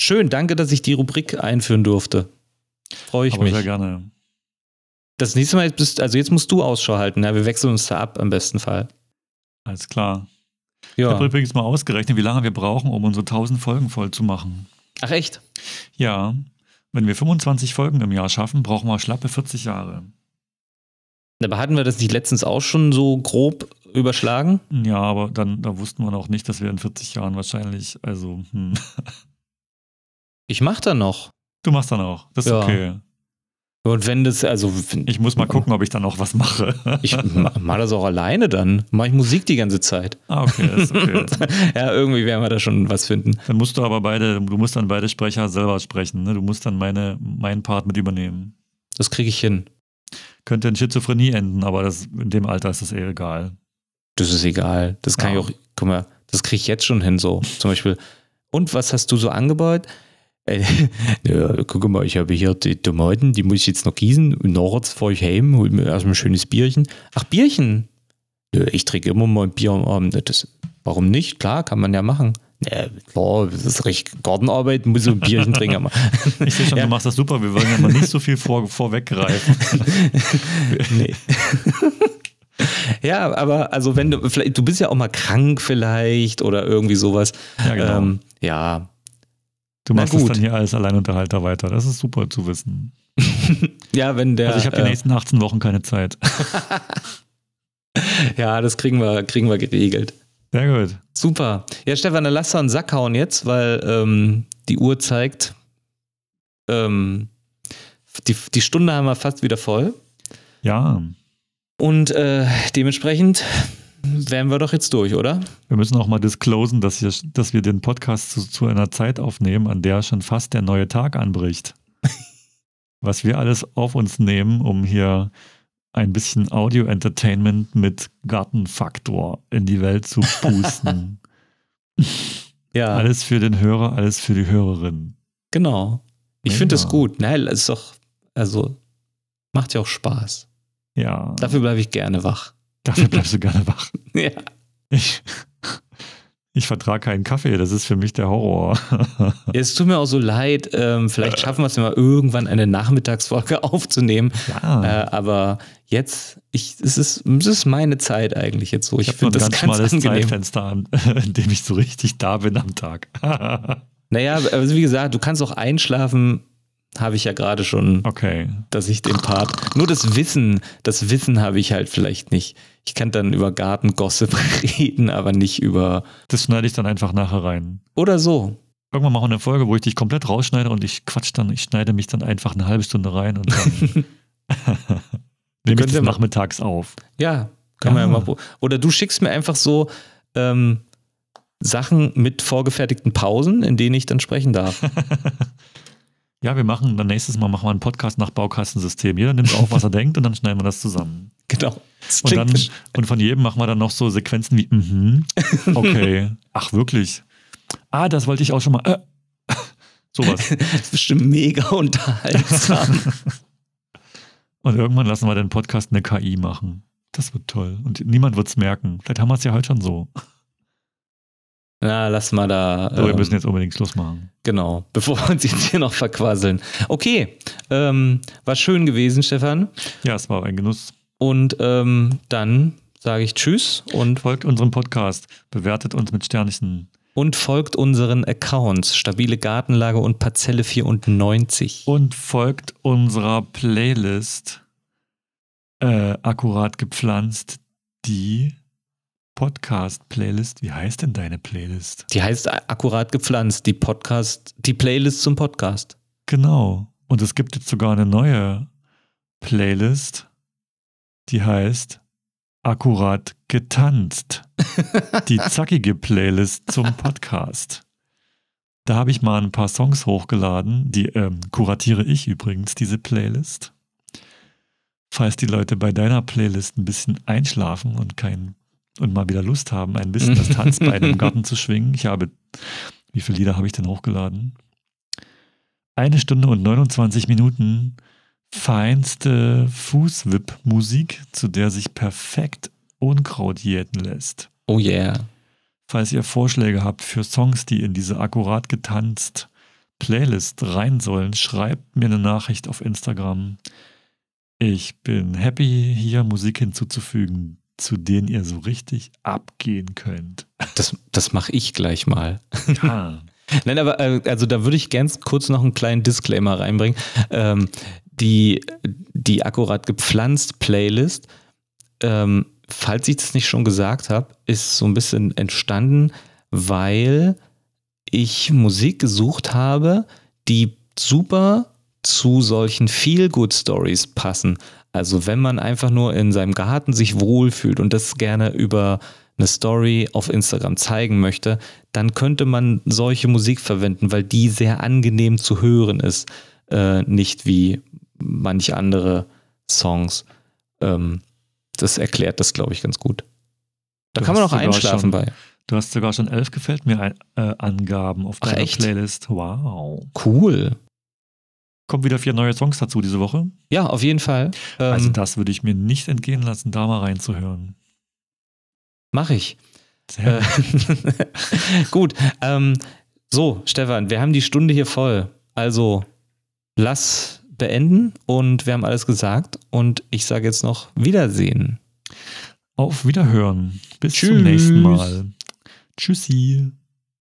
Schön, danke, dass ich die Rubrik einführen durfte. Freue ich Aber mich. Sehr gerne. Das nächste Mal, bist, also jetzt musst du Ausschau halten. Ja, wir wechseln uns da ab im besten Fall. Alles klar. Ja. Ich habe übrigens mal ausgerechnet, wie lange wir brauchen, um unsere 1000 Folgen voll zu machen. Ach echt? Ja. Wenn wir 25 Folgen im Jahr schaffen, brauchen wir schlappe 40 Jahre. Aber hatten wir das nicht letztens auch schon so grob überschlagen? Ja, aber dann da wussten wir noch nicht, dass wir in 40 Jahren wahrscheinlich, also. Hm. Ich mach da noch. Du machst dann auch. Das ist Ja. okay. Und wenn das, also Ich muss mal gucken, ob ich dann auch was mache. ich ma- mach das auch alleine dann. Mach ich Musik die ganze Zeit. ah, okay, ist okay. Ja, irgendwie werden wir da schon was finden. Dann musst du aber beide, du musst dann beide Sprecher selber sprechen. Ne? Du musst dann meine, meinen Part mit übernehmen. Das kriege ich hin. Könnte in Schizophrenie enden, aber das, in dem Alter ist das eher egal. Das ist egal. Das kann Ja. ich auch, guck mal, das kriege ich jetzt schon hin so. Zum Beispiel. Und was hast du so angebaut? Äh, ja, guck mal, ich habe hier die Tomaten, die muss ich jetzt noch gießen. Und nachher fahre ich heim, hol mir erstmal ein schönes Bierchen. Ach, Bierchen? Ja, ich trinke immer mal ein Bier am Abend. Das, warum nicht? Klar, kann man ja machen. Ja, klar, das ist recht Gartenarbeit, muss so ein Bierchen trinken. Ich sehe schon, Ja. du machst das super. Wir wollen ja mal nicht so viel vor, vorweggreifen. nee. ja, aber also wenn du, vielleicht, du bist ja auch mal krank vielleicht oder irgendwie sowas. Ja, genau. Ähm, ja, du machst es gut. dann hier als Alleinunterhalter weiter. Das ist super zu wissen. ja, wenn der. Also ich habe die äh, nächsten 18 Wochen keine Zeit. ja, das kriegen wir, kriegen wir geregelt. Sehr gut. Super. Ja, Stefan, dann lass doch einen Sack hauen jetzt, weil ähm, die Uhr zeigt, ähm, die, die Stunde haben wir fast wieder voll. Ja, Und äh, dementsprechend wären wir doch jetzt durch, oder? wir müssen auch mal disclosen, dass, hier, dass wir den Podcast zu, zu einer Zeit aufnehmen, an der schon fast der neue Tag anbricht. Was wir alles auf uns nehmen, um hier ein bisschen Audio-Entertainment mit Gartenfaktor in die Welt zu pusten. Ja, alles für den Hörer, alles für die Hörerin. genau. Ich finde das gut. Nein, es ist doch, also, macht ja auch Spaß. Ja, Dafür bleibe ich gerne wach. dafür bleibst du gerne wach. Ja. Ich, ich vertrage keinen Kaffee, das ist für mich der Horror. Es tut mir auch so leid. Ähm, vielleicht schaffen wir es ja mal irgendwann eine Nachmittagsfolge aufzunehmen. Ja. Äh, aber jetzt, ich, es, ist, es ist meine Zeit eigentlich jetzt so. Ich, Ich finde das ganz schmales angenehm. Zeitfenster, an, in dem ich so richtig da bin am Tag. Naja, also wie gesagt, du kannst auch einschlafen, habe ich ja gerade schon, okay. dass ich den Part. Nur das Wissen, das Wissen habe ich halt vielleicht nicht. Ich kann dann über Gartengossip reden, aber nicht über. Das schneide ich dann einfach nachher rein. Oder so. Irgendwann machen wir eine Folge, wo ich dich komplett rausschneide und ich quatsch dann, ich schneide mich dann einfach eine halbe Stunde rein und dann nehme ich das nachmittags auf. Ja, kann man ja Ja. mal. Oder du schickst mir einfach so ähm, Sachen mit vorgefertigten Pausen, in denen ich dann sprechen darf. Ja, wir machen dann nächstes Mal machen wir einen Podcast nach Baukastensystem. Jeder nimmt auf, was er denkt und dann schneiden wir das zusammen. genau. Das Und, dann, und von jedem machen wir dann noch so Sequenzen wie, mhm, okay, ach wirklich. Ah, das wollte ich auch schon mal. Äh. Sowas. das ist bestimmt mega unterhaltsam. Und irgendwann lassen wir den Podcast eine KI machen. Das wird toll. Und niemand wird es merken. Vielleicht haben wir es ja heute schon so. Na, lass mal da. Aber wir ähm, müssen jetzt unbedingt Schluss machen. Genau, bevor wir uns jetzt hier noch verquasseln. Okay, ähm, war schön gewesen, Stefan. Ja, es war ein Genuss. Und ähm, dann sage ich Tschüss und, Folgt unserem Podcast. Bewertet uns mit Sternchen. und folgt unseren Accounts Stabile Gartenlage und Parzelle 94. Und folgt unserer Playlist. Äh, akkurat gepflanzt. Die Podcast-Playlist. Wie heißt denn deine Playlist? Die heißt akkurat gepflanzt, die Podcast, die Playlist zum Podcast. Genau. Und es gibt jetzt sogar eine neue Playlist, die heißt Akkurat getanzt. Die zackige Playlist zum Podcast. Da habe ich mal ein paar Songs hochgeladen, die ähm, kuratiere ich übrigens, diese Playlist. Falls die Leute bei deiner Playlist ein bisschen einschlafen und kein und mal wieder Lust haben, ein bisschen das Tanzbein im Garten zu schwingen. Ich habe, wie viele Lieder habe ich denn hochgeladen? Eine Stunde und 29 Minuten feinste Fußwipp-Musik, zu der sich perfekt Unkraut jäten lässt. Oh yeah. Falls ihr Vorschläge habt für Songs, die in diese akkurat getanzt Playlist rein sollen, schreibt mir eine Nachricht auf Instagram. Ich bin happy, hier Musik hinzuzufügen, zu denen ihr so richtig abgehen könnt. Das, das mache ich gleich mal. Ja. Nein, aber äh, also da würde ich ganz kurz noch einen kleinen Disclaimer reinbringen. Ähm, die, die akkurat gepflanzt Playlist, ähm, falls ich das nicht schon gesagt habe, ist so ein bisschen entstanden, weil ich Musik gesucht habe, die super zu solchen Feel-Good-Stories passen. Also wenn man einfach nur in seinem Garten sich wohlfühlt und das gerne über eine Story auf Instagram zeigen möchte, dann könnte man solche Musik verwenden, weil die sehr angenehm zu hören ist. Äh, nicht wie manche andere Songs. Ähm, das erklärt das, glaube ich, ganz gut. Da Du kann man auch einschlafen schon- bei. Du hast sogar schon elf gefällt mir ein, äh, Angaben auf Ach, deiner echt? Playlist. Wow. Cool. Kommen wieder vier neue Songs dazu diese Woche. Ja, auf jeden Fall. Ähm, Also das würde ich mir nicht entgehen lassen, da mal reinzuhören. Mache ich. Sehr Äh, gut. Ähm, so, Stefan, wir haben die Stunde hier voll. Also lass beenden und wir haben alles gesagt. Und ich sage jetzt noch Wiedersehen. Auf Wiederhören. Bis Tschüss. zum nächsten Mal. Tschüssi.